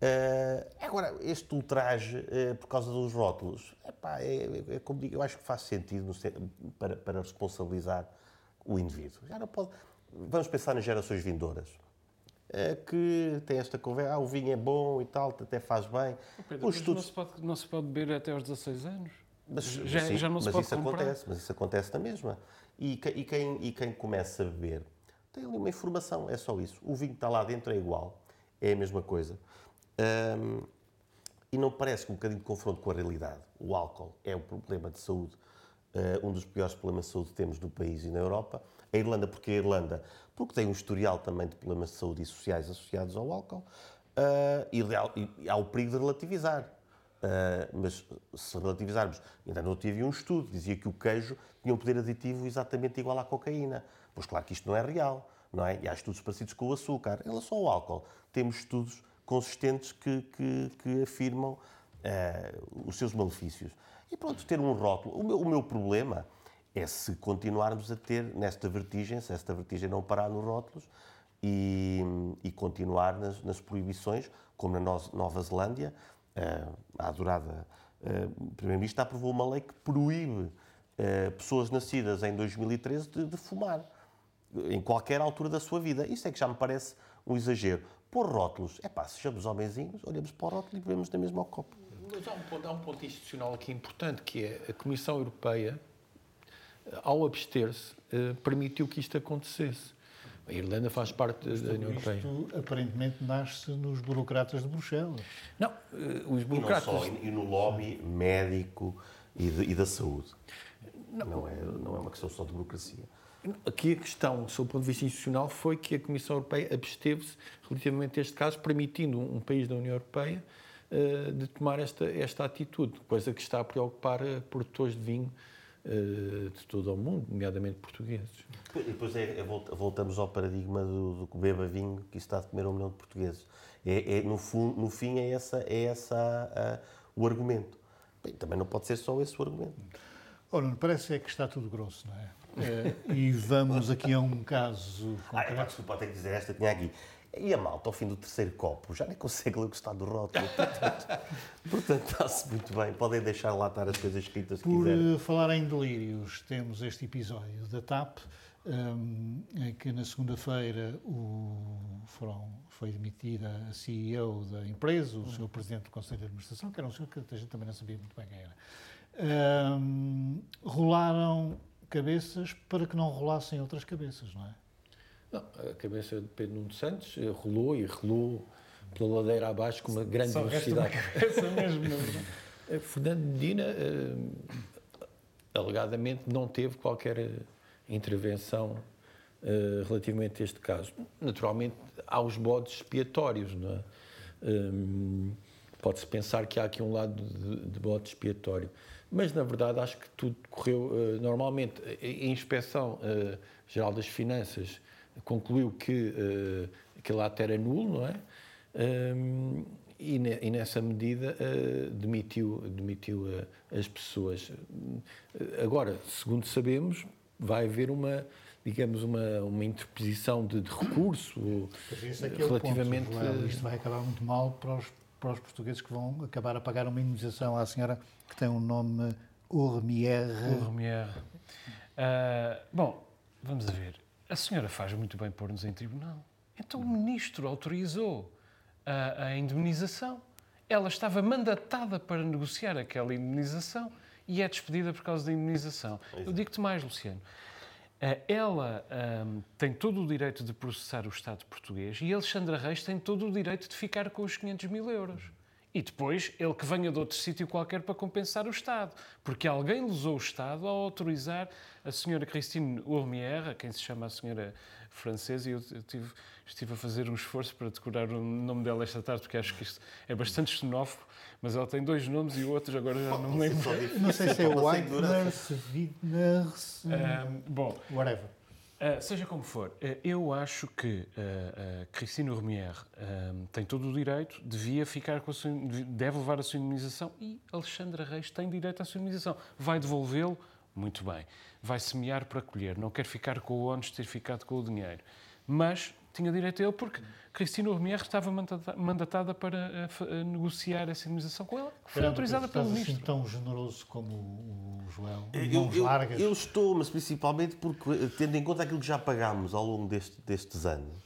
Eh, agora, este ultraje eh, por causa dos rótulos, epá, é, é- é como digo, eu acho que faz sentido no para, para responsabilizar o indivíduo. Já não pode. Vamos pensar nas gerações vindouras. eh, que tem esta conversa, ah, o vinho é bom e tal, até faz bem. Pedro, Os mas não, estudos se pode, não se pode beber até aos 16 anos? mas, já, sim, já não se mas pode isso comprar? acontece, mas isso acontece na mesma. E, e quem, e quem começa a beber tem ali uma informação, é só isso. O vinho que está lá dentro é igual, é a mesma coisa. Ahm, e não parece que um bocadinho de confronto com a realidade. O álcool é um problema de saúde, eh, um dos piores problemas de saúde que temos no país e na Europa. A Irlanda, porque a Irlanda, porque tem um historial também de problemas de saúde e sociais associados ao álcool, ah, e, há o perigo de relativizar. Ah, mas se relativizarmos, ainda não tive um estudo, dizia que o queijo tinha um poder aditivo exatamente igual à cocaína. Pois claro que isto não é real, não é? E há estudos parecidos com o açúcar. Em relação ao álcool, temos estudos consistentes que, que, que afirmam ah, os seus malefícios. E pronto, ter um rótulo. O meu, o meu problema é se continuarmos a ter nesta vertigem, se esta vertigem não parar nos rótulos e, e continuar nas, nas, proibições, como na Nova Zelândia, a adorada Primeiro-Ministra aprovou uma lei que proíbe pessoas nascidas em 2013 de, de fumar em qualquer altura da sua vida. Isso é que já me parece um exagero. Pôr rótulos, é pá, sejamos homenzinhos, olhamos para o rótulo e bebemos na mesma copo. Mas há um, ponto, há um ponto institucional aqui importante, que é a Comissão Europeia, ao abster-se, eh, permitiu que isto acontecesse. A Irlanda faz parte da União Europeia. Isto aparentemente nasce nos burocratas de Bruxelas. Não, eh, os burocratas. E, não só, e no lobby médico e, de, e da saúde. Não. Não, é, não é uma questão só de burocracia. Aqui a questão, sob o ponto de vista institucional, foi que a Comissão Europeia absteve-se relativamente a este caso, permitindo um país da União Europeia uh, de tomar esta, esta atitude, coisa que está a preocupar uh, produtores de vinho uh, de todo o mundo, nomeadamente portugueses. E depois é, é, voltamos ao paradigma do, do beba vinho que está a comer um milhão de portugueses. É, é no, fundo, no fim é essa, é essa o argumento. Bem, também não pode ser só esse o argumento. Ora, parece é que está tudo grosso, não é? É e vamos aqui a um caso concreto. Ah, é, desculpa, tenho que dizer esta, tinha aqui. E a malta, ao fim do terceiro copo, já nem consegue ler o que está do rótulo. Portanto, [laughs] está-se muito bem. Podem deixar lá estar as coisas escritas Por quiserem. falar em delírios, temos este episódio da TAP, um, em que na segunda-feira foi demitida a CEO da empresa, o seu presidente do Conselho de Administração, que era um senhor que a gente também não sabia muito bem quem era um, rolaram cabeças para que não rolassem outras cabeças, não é? Não, a cabeça de Pedro Nuno Santos eh, rolou e rolou pela ladeira abaixo com uma grande Só velocidade. Essa mesmo, não é? [laughs] Fernando Medina, uh, alegadamente, não teve qualquer eh, intervenção uh, relativamente a este caso. Naturalmente, há os bodes expiatórios, não é? Um, Pode-se pensar que há aqui um lado de, de bode expiatório. Mas, na verdade, acho que tudo correu uh, normalmente. A Inspeção uh, Geral das Finanças concluiu que uh, aquele ato era nulo, não é? Um, e, ne, e, nessa medida uh, demitiu, demitiu as pessoas. Agora, segundo sabemos, vai haver uma, digamos, uma, uma interposição de, de recurso é relativamente. É ponto, isto vai acabar muito mal para os para os portugueses que vão acabar a pagar uma indemnização à senhora que tem um nome Urmier. Urmier. Uh, bom, vamos a ver. A senhora faz muito bem pôr-nos em tribunal. Então o ministro autorizou a, a indemnização. Ela estava mandatada para negociar aquela indemnização e é despedida por causa da indemnização. Eu digo-te mais, Luciano. Eh, ela um, tem todo o direito de processar o Estado português e Alexandra Reis tem todo o direito de ficar com os 500 mil euros. E depois ele que venha de outro sítio qualquer para compensar o Estado. Porque alguém lesou o Estado ao autorizar a senhora Christine Urmier, a quem se chama a senhora francesa, e eu, eu tive, estive a fazer um esforço para decorar o nome dela esta tarde, porque acho que isto é bastante xenófobo, mas ela tem dois nomes e o outro agora já não me lembro. Não sei se é Whitener, Widner, um, bom, whatever. Uh, seja como for, uh, eu acho que uh, Cristina Romier tem todo o direito, devia ficar com a sua, deve levar a sua imunização e Alexandra Reis tem direito à sua imunização. Vai devolvê-lo? Muito bem. Vai semear para colher. Não quer ficar com o ónus de ter ficado com o dinheiro. Mas tinha direito a ele porque Cristina Romier estava mandatada para negociar essa indemnização com ela, que foi autorizada pelo assim ministro. assim tão generoso como o João, eu, eu, largas. Eu estou, mas principalmente porque, tendo em conta aquilo que já pagámos ao longo deste, destes anos,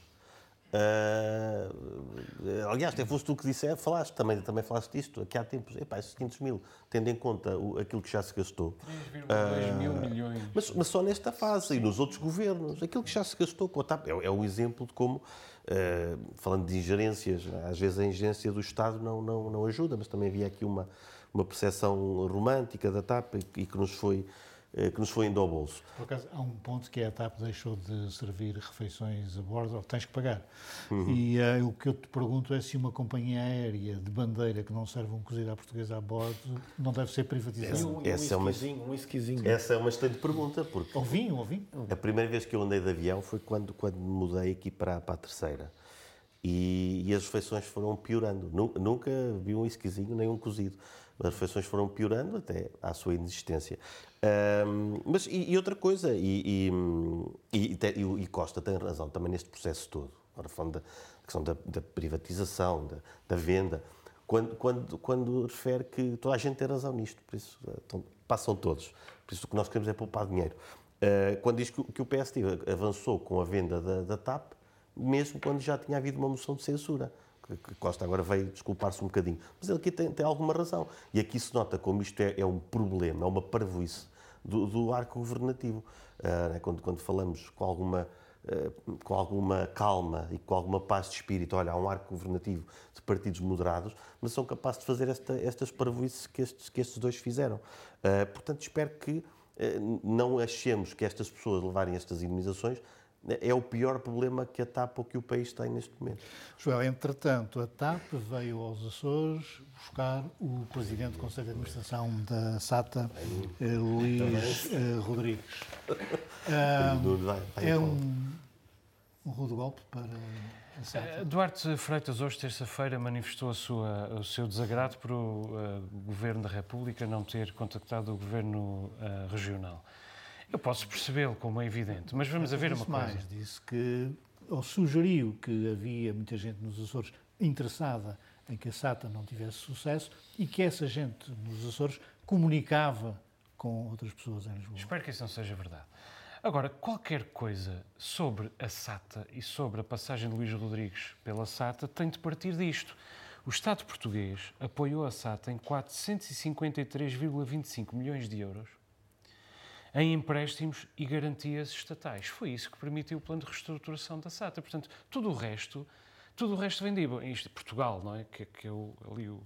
Uh, aliás, até foste tu que disse, falaste, também, também falaste disto aqui há tempos, epá, esses 500 mil, tendo em conta o, aquilo que já se gastou. 3,2 uh, mil milhões. Mas, mas, só nesta fase e nos outros governos, aquilo que já se gastou com a TAP é, é um exemplo de como, uh, falando de ingerências, às vezes a ingerência do Estado não, não, não ajuda, mas também havia aqui uma, uma percepção romântica da TAP e, e que nos foi que nos foi indo ao bolso. Por acaso, há um ponto que é a TAP deixou de servir refeições a bordo, ou tens que pagar. Uhum. E uh, o que eu te pergunto é se uma companhia aérea de bandeira que não serve um cozido à portuguesa a bordo não deve ser privatizada. Essa, um, essa, um é uma, um essa é uma excelente pergunta. Porque ou vinho, ou vinho. A primeira vez que eu andei de avião foi quando, quando mudei aqui para, para a terceira. E, e as refeições foram piorando. Nu- Nunca vi um isquisinho nem um cozido. As refeições foram piorando até à sua inexistência. Ahm, mas, e, e outra coisa, e, e, e, Costa tem razão também neste processo todo. Agora falando da questão da, da privatização, da, da venda, quando, quando, quando refere que toda a gente tem razão nisto, por isso eh, então, passam todos. Por isso o que nós queremos é poupar dinheiro. Eh, quando diz que, que o PSD avançou com a venda da, da TAP, mesmo quando já tinha havido uma moção de censura. Que, Costa agora veio desculpar-se um bocadinho. Mas ele aqui tem, tem alguma razão. E aqui se nota como isto é, é um problema, é uma parvoíce do, do arco governativo. Ah, né, quando, quando falamos com alguma, ah, com alguma calma e com alguma paz de espírito, olha, há um arco governativo de partidos moderados, mas são capazes de fazer esta, estas parvoíces que estes, que estes dois fizeram. Ah, portanto, espero que eh, não achemos que estas pessoas levarem estas indemnizações é o pior problema que a TAP ou que o país tem neste momento. Joel, entretanto, a TAP veio aos Açores buscar o presidente do Conselho de Administração da SATA, eh, Luís eh, Rodrigues. É um, um rude golpe para a SATA. Eh, Duarte Freitas, hoje, terça-feira, manifestou a sua, o seu desagrado por o eh, Governo da República não ter contactado o Governo eh, regional. Eu posso percebê-lo, como é evidente, mas vamos a ver uma coisa. mais, disse que, ou sugeriu que havia muita gente nos Açores interessada em que a SATA não tivesse sucesso e que essa gente nos Açores comunicava com outras pessoas em Lisboa. Espero que isso não seja verdade. Agora, qualquer coisa sobre a SATA e sobre a passagem de Luís Rodrigues pela SATA tem de partir disto. O Estado português apoiou a SATA em 453,25 milhões de euros em empréstimos e garantias estatais. Foi isso que permitiu o plano de reestruturação da SATA. Portanto, tudo o resto, tudo o resto vem de isto, Portugal, não é? Que, que é o, ali o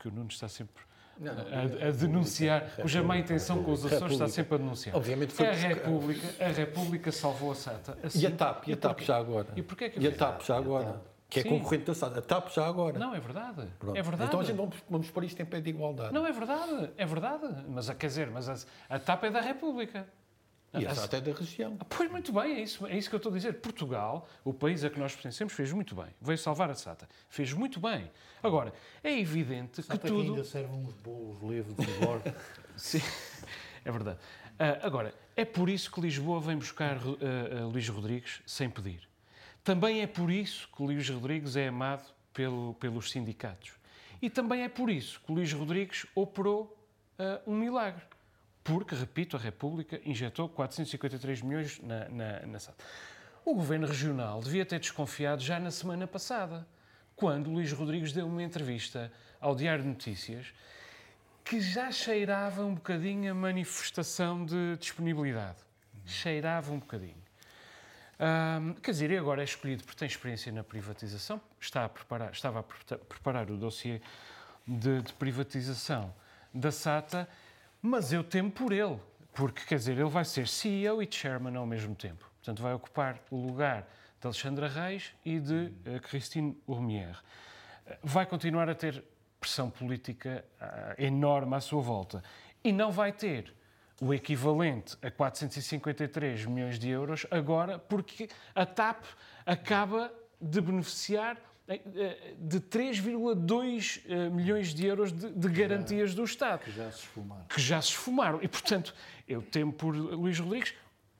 que o Nuno está sempre a, a denunciar, cuja má intenção com os Açores está sempre a denunciar. Obviamente foi a República, a República salvou a SATA. E assim. a TAP, e a TAP já agora? E porquê que E a? TAP já agora? Que é Sim. concorrente da SATA. A TAP já agora. Não, é verdade. Pronto. É verdade. Então a gente vamos, vamos pôr isto em pé de igualdade. Não, é verdade. É verdade. Mas, quer dizer, mas a, a TAP é da República. E a SATA é da região. Pois muito bem, é isso, é isso que eu estou a dizer. Portugal, o país a que nós pertencemos, fez muito bem. Veio salvar a SATA. Fez muito bem. Agora, é evidente que SATA que tudo. ainda servem uns bolos leves de bordo. [laughs] Sim, é verdade. Ah, agora, é por isso que Lisboa vem buscar ah, ah, Luís Rodrigues sem pedir. Também é por isso que Luís Rodrigues é amado pelo- pelos sindicatos. E também é por isso que Luís Rodrigues operou ah, um milagre. Porque, repito, a República injetou 453 milhões na, na, na SAD. O governo regional devia ter desconfiado já na semana passada, quando Luís Rodrigues deu uma entrevista ao Diário de Notícias que já cheirava um bocadinho a manifestação de disponibilidade. Cheirava um bocadinho. Ahm, quer dizer, e agora é escolhido porque tem experiência na privatização, está a preparar, estava a pre- preparar o dossiê de, de privatização da SATA, mas eu temo por ele, porque, quer dizer, ele vai ser CEO e chairman ao mesmo tempo. Portanto, vai ocupar o lugar de Alexandra Reis e de eh, Christine Urmier. Vai continuar a ter pressão política ah, enorme à sua volta. E não vai ter o equivalente a 453 milhões de euros agora, porque a TAP acaba de beneficiar eh, eh, de 3,2 eh, milhões de euros de, de garantias do Estado que já se esfumaram. que já se esfumaram. E, portanto, eu temo por Luís Rodrigues.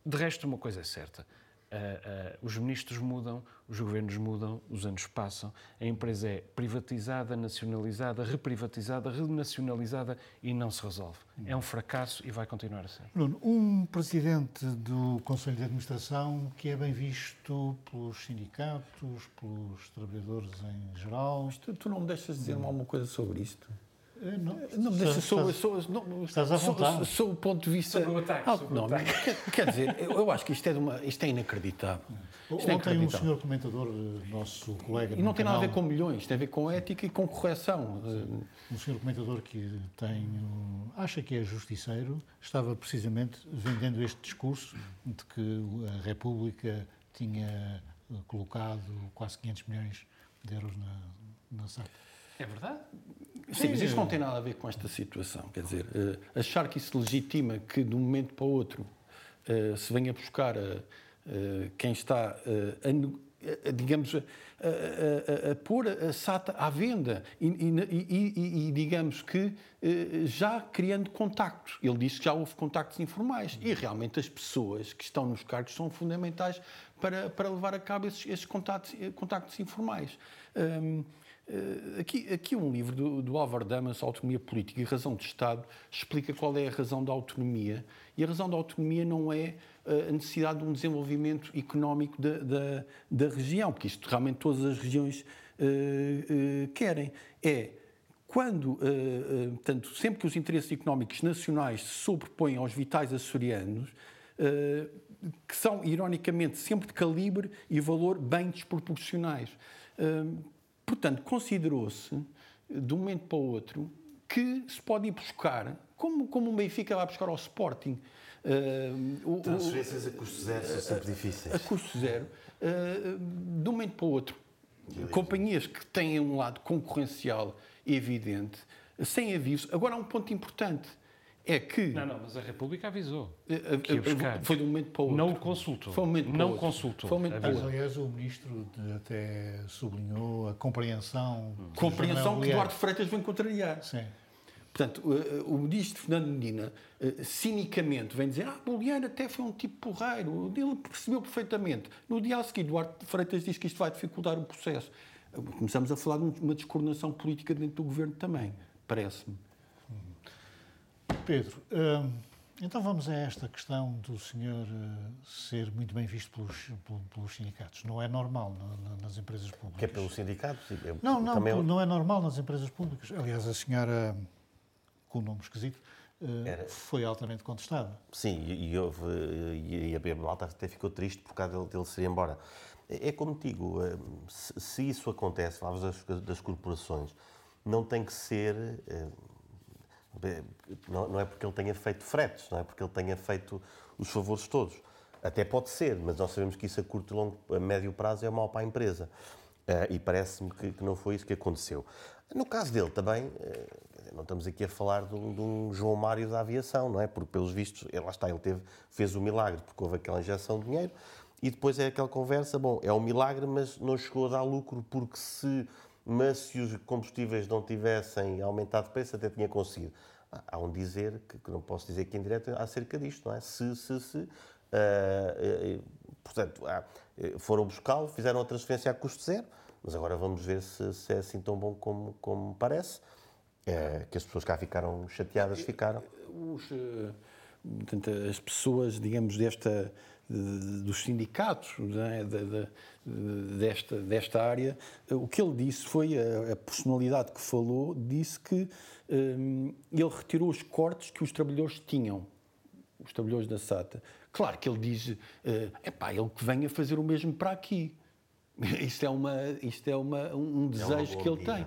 De resto, uma coisa é certa. Ah, ah, os ministros mudam, os governos mudam, os anos passam. A empresa é privatizada, nacionalizada, reprivatizada, renacionalizada e não se resolve. É um fracasso e vai continuar a ser. Bruno, um presidente do Conselho de Administração que é bem visto pelos sindicatos, pelos trabalhadores em geral. Tu, tu não me deixas dizer alguma coisa sobre isto? Eh, Não, Não me deixas Estás- não, à sobre- vontade. sobre o ponto de vista. Sobre o ataque, Ah. Quer, quer dizer, eu, eu acho que isto é, uma, isto é inacreditável. Isto é Ontem um inacreditável. senhor comentador, eh, nosso colega E não tem nada a ver canal, com milhões, tem a ver com ética e com correção. um senhor comentador que tem, um, acha que é justiceiro, estava precisamente vendendo este discurso de que a República tinha colocado quase 500 milhões de euros na, na SAC. É verdade? Sim, mas isto não tem nada a ver com esta situação. Quer dizer, eh, achar que isso legitima que de um momento para o outro eh, se venha buscar eh, quem está a. digamos, a, a, pôr a SATA à venda e, digamos que já criando contactos. Ele disse que já houve contactos informais e realmente as pessoas que estão nos cargos são fundamentais para, para levar a cabo esses, esses contactos, contactos informais. Um, Uh, aqui, aqui um livro do, do Álvaro Damas, Autonomia Política e Razão de Estado, explica qual é a razão da autonomia. E a razão da autonomia não é uh, a necessidade de um desenvolvimento económico da, da, da região, porque isto realmente todas as regiões uh, querem. É quando, portanto, sempre que os interesses económicos nacionais se sobrepõem aos vitais açorianos, que são, ironicamente, sempre de calibre e valor bem desproporcionais. Portanto, considerou-se, de um momento para o outro, que se pode ir buscar, como, como o Benfica vai buscar ao Sporting. Uh, Transferências a custo zero são sempre difíceis. A custo zero, uh, de um momento para o outro. Companhias que têm um lado concorrencial evidente, sem aviso. Agora há um ponto importante é que. Não, não, mas a República avisou. Eh, que ia buscar. Foi de um momento para o outro. Não o consultou. Foi um momento para não outro. consultou. Foi um momento para Aliás, o ministro até sublinhou a compreensão. Compreensão que Eduardo Freitas vem contrariar. Sim. Portanto, o ministro Fernando Medina, eh, cinicamente, vem dizer: Ah, Boliano até foi um tipo porreiro, ele percebeu perfeitamente. No dia a seguir, Eduardo Freitas diz que isto vai dificultar o processo. Começamos a falar de uma descoordenação política dentro do governo também, parece-me. Pedro, hum, então vamos a esta questão do senhor uh, ser muito bem visto pelos, pelos sindicatos. Não é normal nas empresas públicas. Que é pelos sindicatos? Eu, não, não, também... não é normal nas empresas públicas. Aliás, a senhora, com o nome esquisito, uh, Era... foi altamente contestada. Sim, e, houve, e a Malta até ficou triste por causa dele, dele se ir embora. É, é como digo, hum, se, se isso acontece, falamos das, das corporações, não tem que ser não, é porque ele tenha feito fretes, não é porque ele tenha feito os favores todos. Até pode ser, mas nós sabemos que isso a curto e longo, a médio prazo é mau para a empresa. Uh, e parece-me que, não foi isso que aconteceu. No caso dele também, uh, não estamos aqui a falar de um, João Mário da aviação, não é? Porque, pelos vistos, ele, lá está, ele teve, fez o milagre, porque houve aquela injeção de dinheiro, e depois é aquela conversa, bom, é um milagre, mas não chegou a dar lucro, porque se mas se os combustíveis não tivessem aumentado de preço, até tinha conseguido. Há um dizer, que, que não posso dizer aqui em direto, acerca disto, não é? Se, se, se. Uh, uh, portanto, uh, foram buscá-lo, fizeram a transferência a custo zero, mas agora vamos ver se, se é assim tão bom como, como parece. que as pessoas cá ficaram chateadas, ficaram. Os, portanto, as pessoas, digamos, desta dos sindicatos é? de, de, desta, desta área, o que ele disse foi, a, a personalidade que falou, disse que um, ele retirou os cortes que os trabalhadores tinham, os trabalhadores da SATA. Claro que ele diz, é uh, pá, ele que venha fazer o mesmo para aqui. [laughs] Isto é, uma, isto é uma, um desejo é que ele tem.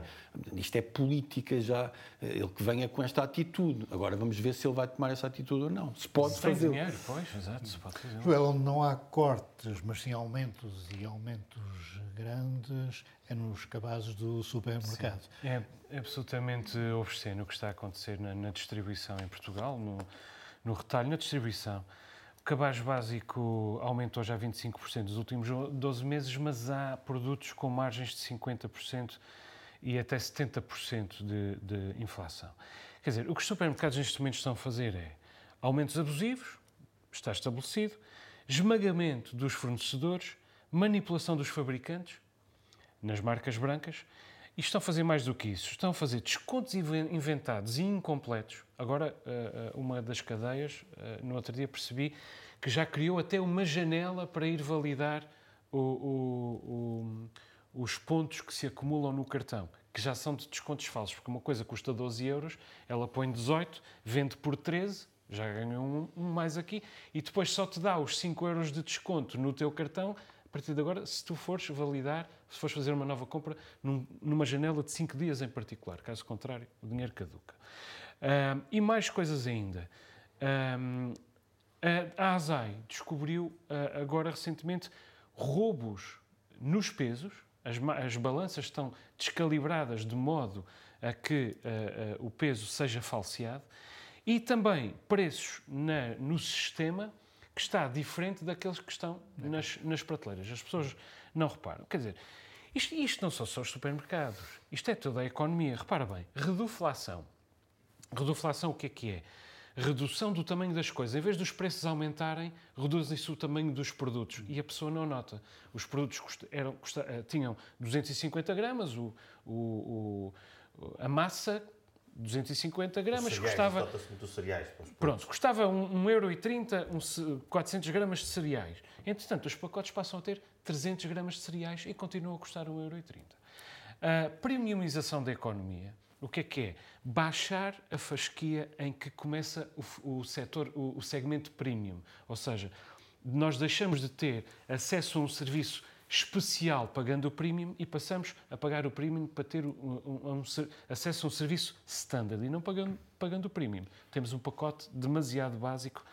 Isto é política já. Ele que venha com esta atitude. Agora vamos ver se ele vai tomar essa atitude ou não. Se pode se fazer. dinheiro, pois, exato, se pode fazer. Joel, não há cortes, mas sim aumentos e aumentos grandes é nos cabazes do supermercado. Sim. É, é absolutamente obsceno o que está a acontecer na, na distribuição em Portugal, no, no retalho, na distribuição cabaz básico aumentou já 25% nos últimos 12 meses, mas há produtos com margens de 50% e até 70% de, de inflação. Quer dizer, o que os supermercados neste momento estão a fazer é aumentos abusivos, está estabelecido, esmagamento dos fornecedores, manipulação dos fabricantes nas marcas brancas e estão a fazer mais do que isso. Estão a fazer descontos inventados e incompletos. Agora, eh, eh, uma das cadeias, eh, no outro dia percebi que já criou até uma janela para ir validar o, o, o, os pontos que se acumulam no cartão, que já são de descontos falsos, porque uma coisa custa 12 euros, ela põe 18, vende por 13, já ganhou um, um mais aqui, e depois só te dá os 5 euros de desconto no teu cartão partir de agora, se tu fores validar, se fores fazer uma nova compra num, numa janela de 5 dias em particular. Caso contrário, o dinheiro caduca. Uh, e mais coisas ainda. Uh, a ASAI descobriu uh, agora recentemente roubos nos pesos, as, as, balanças estão descalibradas de modo a que o peso seja falseado e também preços na, no sistema que está diferente daqueles que estão nas, nas prateleiras. As pessoas não reparam. Quer dizer, isto, isto não são só os supermercados, isto é toda a economia. Repara bem, reduflação. Reduflação o que é que é? Redução do tamanho das coisas. Em vez dos preços aumentarem, reduzem-se o tamanho dos produtos. E a pessoa não nota. Os produtos eram, eh, tinham 250 gramas, o, o, o a massa 250 gramas cereais, custava. Muito cereais, pronto, custava 1,30€ um, 400 gramas de cereais. Entretanto, os pacotes passam a ter 300 gramas de cereais e continuam a custar 1,30€. A premiumização da economia, o que é que é? Baixar a fasquia em que começa o, o setor, o, o segmento premium. Ou seja, nós deixamos de ter acesso a um serviço especial pagando o premium e passamos a pagar o premium para ter um, um, um, acesso a um serviço standard e não pagando, pagando o premium. Temos um pacote demasiado básico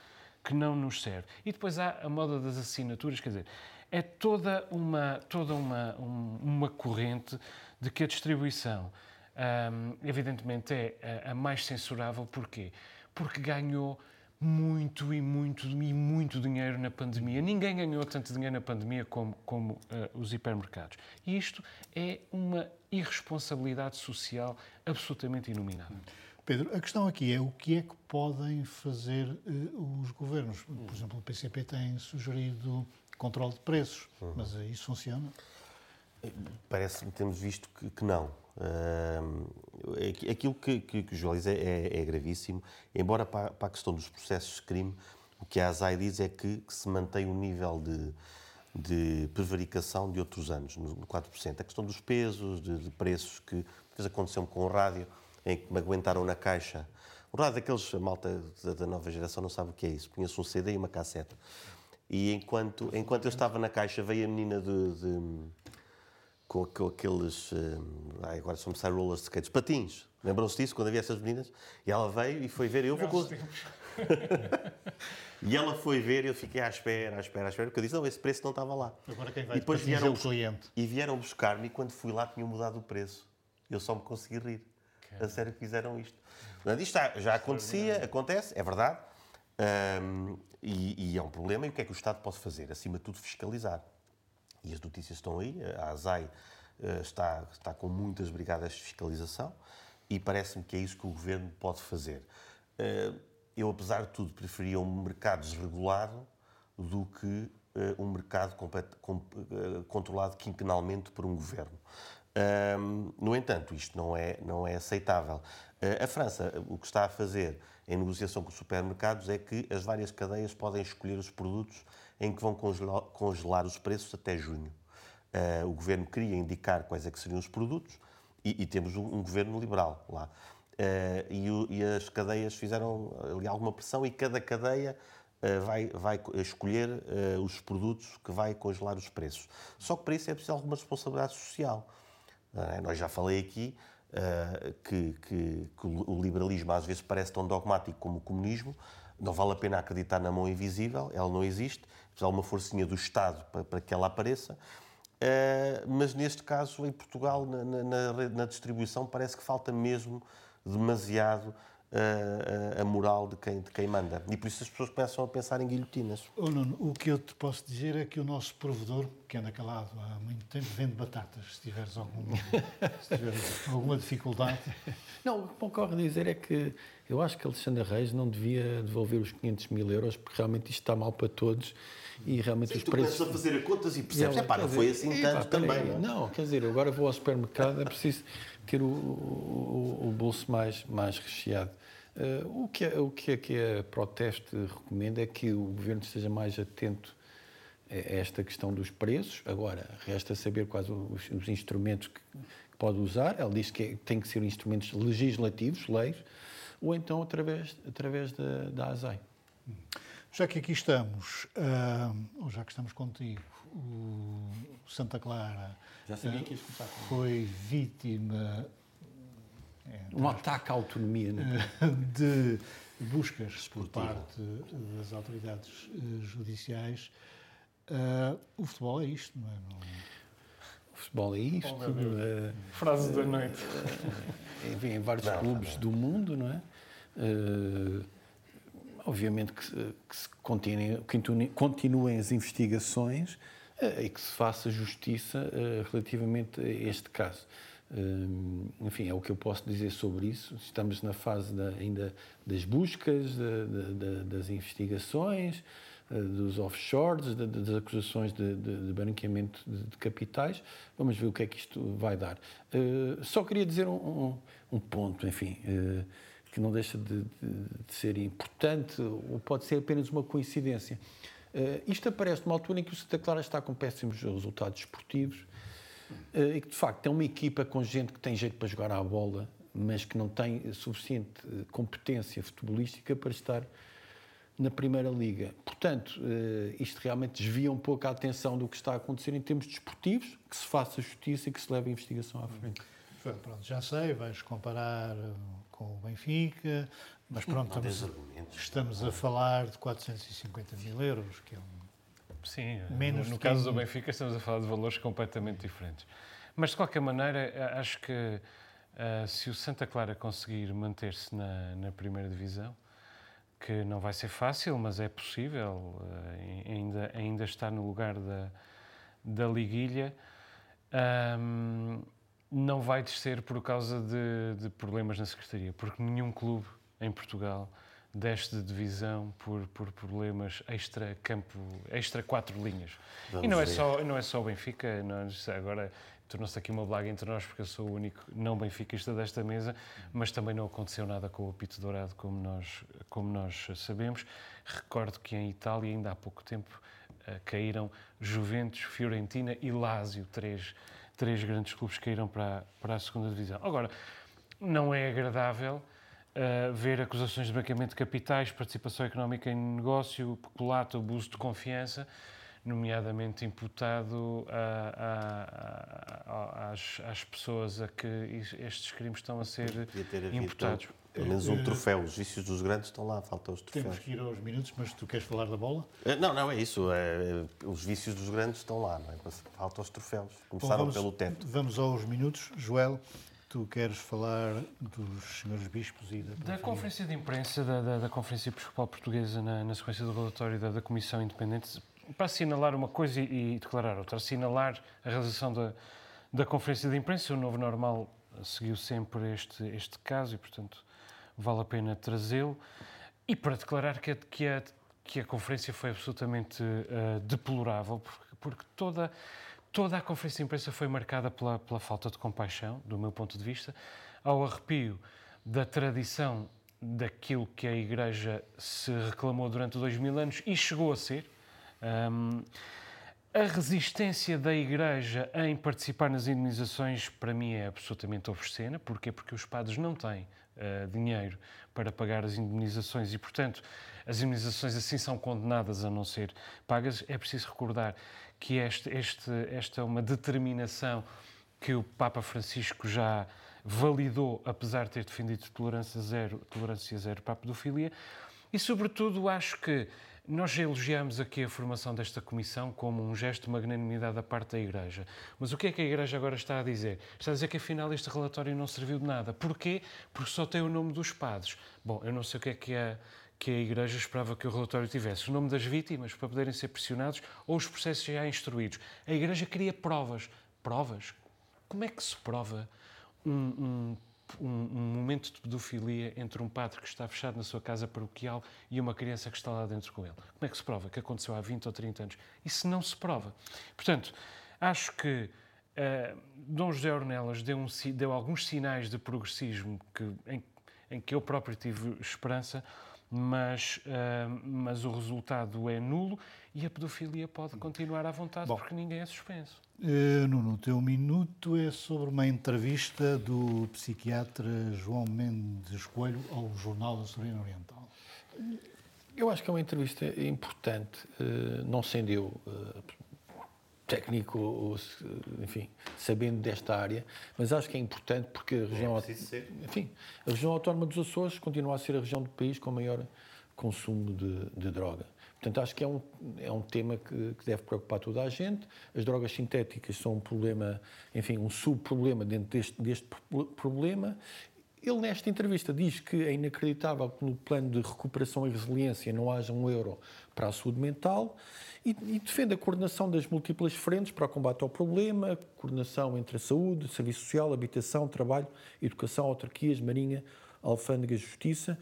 que não nos serve. E depois há a moda das assinaturas, quer dizer, é toda uma, toda uma, uma corrente de que a distribuição, hum, evidentemente, é a, a mais censurável. Porquê? Porque ganhou muito e muito e muito dinheiro na pandemia. Ninguém ganhou tanto dinheiro na pandemia como, como uh, os hipermercados. E isto é uma irresponsabilidade social absolutamente inominável. Pedro, a questão aqui é o que é que podem fazer uh, os governos. Por exemplo, o PCP tem sugerido controle de preços, uhum. mas isso funciona? Parece-me que temos visto que, que não. Uh, aquilo que, que, que o é, é, é, gravíssimo, embora para, para, a questão dos processos de crime, o que a ASAI diz é que, que se mantém um nível de, de prevaricação de outros anos, no 4%. A questão dos pesos, de, de preços, que fez aconteceu com o rádio, em que me aguentaram na caixa. O rádio daqueles, a malta da, nova geração não sabe o que é isso. Punha-se um CD e uma cassete. E enquanto, enquanto eu estava na caixa, veio a menina de, de com, com aqueles. Uh, agora são começar roller skates, patins. Lembram-se disso quando havia essas meninas? E ela veio e foi ver. Eu vou. Com... [laughs] e ela foi ver e eu fiquei à espera, à espera, à espera, porque eu disse: não, esse preço não estava lá. Agora quem vai e depois vieram o cliente. E vieram buscar-me e quando fui lá tinham mudado o preço. Eu só me consegui rir. A sério que fizeram isto. Portanto, isto já, já acontecia, acontece, é verdade. Um, e, e, é um problema. E o que é que o Estado pode fazer? Acima de tudo, fiscalizar. E as notícias estão aí. A ASAI uh, está, está com muitas brigadas de fiscalização e parece-me que é isso que o Governo pode fazer. Uh, eu, apesar de tudo, preferia um mercado desregulado do que uh, um mercado controlado quinquenalmente por um Governo. no entanto, isto não é, não é aceitável. a França, o que está a fazer em negociação com os supermercados é que as várias cadeias podem escolher os produtos em que vão congelar, congelar os preços até junho. Uh, o governo queria indicar quais é que seriam os produtos e, e temos um, um, governo liberal lá. Uh, e, o, e, as cadeias fizeram ali alguma pressão e cada cadeia uh, vai, vai escolher os produtos que vai congelar os preços. Só que para isso é preciso alguma responsabilidade social. nós já falei aqui que, que, que, o liberalismo às vezes parece tão dogmático como o comunismo. Não vale a pena acreditar na mão invisível, ela não existe. Precisa uma forcinha do Estado para, para que ela apareça. Uh, mas neste caso, em Portugal, na, na, na, distribuição, parece que falta mesmo demasiado a, a, moral de quem, de quem manda. E por isso as pessoas começam a pensar em guilhotinas. Oh, Nuno, o que eu te posso dizer é que o nosso provedor, que anda calado há muito tempo, vende batatas, se tiveres alguma, [laughs] se tiveres alguma dificuldade. Não, o que me ocorre dizer é que eu acho que Alexandre Reis não devia devolver os 500 mil euros, porque realmente isto está mal para todos e realmente Sim, os tu preços... a fazer contas e percebes, é pá, não foi assim tanto também. Não, não, quer dizer, agora vou ao supermercado, é preciso ter o, o, o bolso mais, mais recheado. Uh, o, que é, o que é que a Proteste recomenda é que o governo esteja mais atento a esta questão dos preços. Agora, resta saber quais os, os instrumentos que, que, pode usar. Ela diz que é, tem que ser instrumentos legislativos, leis, ou então através, através da, da ASAI. Já que aqui estamos, uh, ou já que estamos contigo, o Santa Clara já sabia que começar foi vítima é, um ataque à autonomia né? [laughs] de buscas por parte das autoridades eh, judiciais. Uh, o futebol é isto, não é? Não... O futebol é isto. Oh, uh, Frase da noite. Uh, em vários não, clubes não. do mundo, não é? obviamente que, que se continuem, continuem as investigações, e que se faça justiça relativamente a este caso. Enfim, é o que eu posso dizer sobre isso. Estamos na fase da, ainda das buscas, das investigações, dos offshores, das acusações de, de, de branqueamento de, de, capitais. Vamos ver o que é que isto vai dar. Só queria dizer um, um, um ponto, enfim que não deixa de, ser importante ou pode ser apenas uma coincidência. Isto aparece numa altura em que o Santa Clara está com péssimos resultados esportivos e que, de facto, é uma equipa com gente que tem jeito para jogar à bola, mas que não tem suficiente uh, competência futebolística para estar na Primeira Liga. Portanto, isto realmente desvia um pouco a atenção do que está a acontecer em termos desportivos, que se faça justiça e que se leve a investigação à frente. Pronto, já sei, vais comparar com o Benfica, mas pronto, estamos, estamos a falar de 450 mil euros, que é um. Sim, menos no, no caso do Benfica estamos a falar de valores completamente diferentes. Mas de qualquer maneira, acho que uh, se o Santa Clara conseguir manter-se na, na, primeira divisão, que não vai ser fácil, mas é possível, uh, ainda, ainda está no lugar da, da liguilha. Um, não vai descer por causa de, de, problemas na Secretaria, porque nenhum clube em Portugal desce de divisão por, por problemas extra-campo, extra-quatro linhas. Vamos e não é, só, não é só o Benfica, nós, agora tornou-se aqui uma blaga entre nós, porque eu sou o único não benfiquista desta mesa, mas também não aconteceu nada com o apito dourado, como nós, como nós sabemos. Recordo que em Itália, ainda há pouco tempo, eh, caíram Juventus, Fiorentina e Lazio, três três grandes clubes caíram para, para a segunda divisão. Agora, não é agradável uh, ver acusações de branqueamento de capitais, participação económica em negócio, peculato, abuso de confiança, nomeadamente imputado a, a, a, às, às, pessoas a que estes crimes estão a ser imputados. Pelo menos um troféu. Os vícios dos grandes estão lá, faltam os troféus. Temos que ir aos minutos, mas tu queres falar da bola? Eh, não, não, é isso. É, os vícios dos grandes estão lá, não é? Faltam os troféus. Começaram vamos, pelo teto. Vamos aos minutos. Joel, tu queres falar dos senhores bispos e da... Da conferência de imprensa da, da, da Conferência Episcopal Portuguesa na, na sequência do relatório da, da Comissão Independente para assinalar uma coisa e, e declarar outra. Assinalar a realização da, da conferência de imprensa. O Novo Normal seguiu sempre este, este caso e, portanto, vale a pena trazê-lo. E para declarar que a, que a, que a conferência foi absolutamente uh, deplorável, porque, porque, toda, toda a conferência de imprensa foi marcada pela, pela falta de compaixão, do meu ponto de vista, ao arrepio da tradição daquilo que a Igreja se reclamou durante dois mil anos e chegou a ser. Um, a resistência da Igreja em participar nas indenizações, para mim, é absolutamente obscena. Porquê? Porque os padres não têm uh, dinheiro para pagar as indemnizações e, portanto, as indemnizações assim são condenadas a não ser pagas. É preciso recordar que este, este, esta é uma determinação que o Papa Francisco já validou, apesar de ter defendido tolerância zero, tolerância zero para a pedofilia. E, sobretudo, acho que nós elogiamos aqui a formação desta comissão como um gesto de magnanimidade da parte da Igreja. Mas o que é que a Igreja agora está a dizer? Está a dizer que afinal este relatório não serviu de nada. Porquê? Porque só tem o nome dos padres. Bom, eu não sei o que é que a, que a Igreja esperava que o relatório tivesse. O nome das vítimas para poderem ser pressionados ou os processos já instruídos. A Igreja queria provas. Provas? Como é que se prova um, um um, um, momento de pedofilia entre um padre que está fechado na sua casa paroquial e uma criança que está lá dentro com ele. Como é que se prova que aconteceu há 20 ou 30 anos? Isso não se prova. Portanto, acho que uh, Dom José Ornelas deu, um, deu, alguns sinais de progressismo que, em, em, que eu próprio tive esperança, mas, uh, mas o resultado é nulo e a pedofilia pode continuar à vontade Bom, porque ninguém é suspenso. Uh, Nuno, o teu minuto é sobre uma entrevista do psiquiatra João Mendes Coelho ao Jornal da Serena Oriental. Eu acho que é uma entrevista importante, uh, não sendo eu uh, técnico, ou, enfim, sabendo desta área, mas acho que é importante porque a região, é enfim, a região autónoma dos Açores continua a ser a região do país com maior consumo de, de droga. Portanto, acho que é um, é um tema que, que, deve preocupar toda a gente. As drogas sintéticas são um problema, enfim, um subproblema dentro deste, deste problema Ele, nesta entrevista, diz que é inacreditável que no plano de recuperação e resiliência não haja um euro para a saúde mental e, e defende a coordenação das múltiplas frentes para o combate ao problema, coordenação entre a saúde, serviço social, habitação, trabalho, educação, autarquias, marinha, alfândega, justiça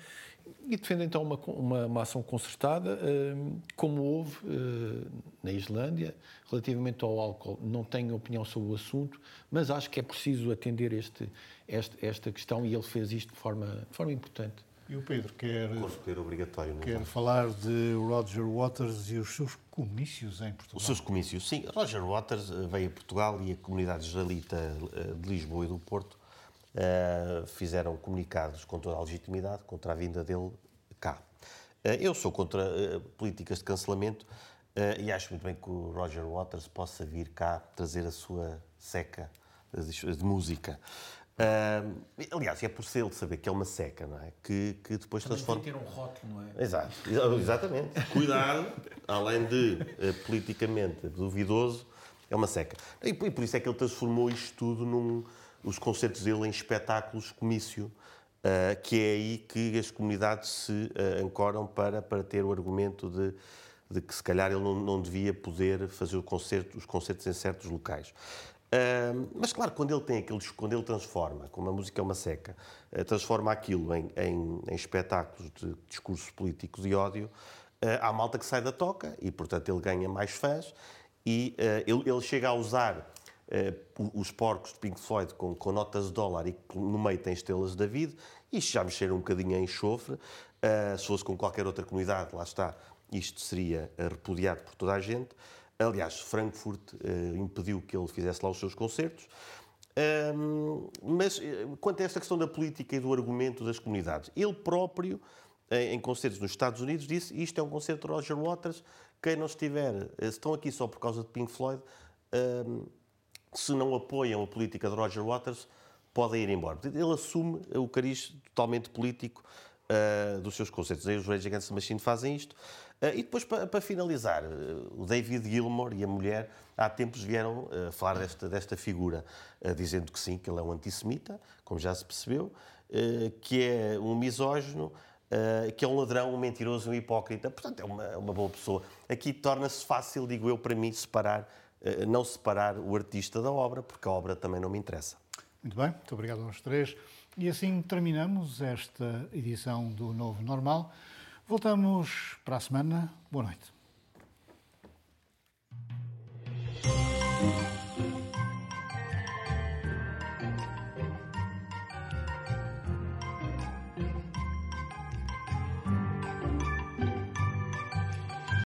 e defende então uma, uma, uma ação concertada, hum, como houve hum, na Islândia, relativamente ao álcool. Não tenho opinião sobre o assunto, mas acho que é preciso atender este, este, esta questão e ele fez isto de forma, de forma importante. E o Pedro quer, obrigatório, quer falar de Roger Waters e os seus comícios em Portugal. Os seus comícios, sim. Roger Waters eh, veio a Portugal e a comunidade israelita eh, de Lisboa e do Porto uh, fizeram comunicados com toda a legitimidade contra a vinda dele cá. Uh, eu sou contra uh, políticas de cancelamento e acho muito bem que o Roger Waters possa vir cá trazer a sua seca de, de música. Uh, aliás, é por ser ele saber que é uma seca, não é? Que, que depois Também transforma. Tem ter um rótulo, não é? Exato, exatamente. [laughs] Cuidado, além de uh, politicamente duvidoso, é uma seca. E, e, por isso é que ele transformou isto tudo num, os concertos dele em espetáculos comício, uh, que é aí que as comunidades se uh, ancoram para, para ter o argumento de, de que se calhar ele não, não devia poder fazer o concerto, os concertos em certos locais. Uh, mas claro, quando ele tem aqueles, quando ele transforma, como a música é uma seca, uh, transforma aquilo em, em, em, espetáculos de discursos políticos e ódio, uh, há malta que sai da toca e, portanto, ele ganha mais fãs e ele, ele, chega a usar os porcos de Pink Floyd com, com, notas de dólar e no meio tem estrelas de David. Isto já mexeram um bocadinho em enxofre. se fosse com qualquer outra comunidade, lá está, isto seria repudiado por toda a gente. Aliás, Frankfurt uh, impediu que ele fizesse lá os seus concertos. Um, mas eh, quanto a esta questão da política e do argumento das comunidades, ele próprio, em, em concertos nos Estados Unidos, disse isto é um concerto de Roger Waters, quem não estiver, eh, estão aqui só por causa de Pink Floyd, um, se não apoiam a política de Roger Waters, podem ir embora. Ele assume o cariz totalmente político uh, dos seus concertos. Aí os Rage Against the Machine fazem isto. Uh, e depois, para, finalizar, uh, o David Gilmour e a mulher há tempos vieram uh, falar desta, desta figura, dizendo que sim, que ele é um antissemita, como já se percebeu, que é um misógino, que é um ladrão, um mentiroso, um hipócrita. Portanto, é uma, é uma boa pessoa. Aqui torna-se fácil, digo eu, para mim, separar, eh, não separar o artista da obra, porque a obra também não me interessa. Muito bem, muito obrigado aos três. E assim terminamos esta edição do Novo Normal. Voltamos para a semana. Boa noite.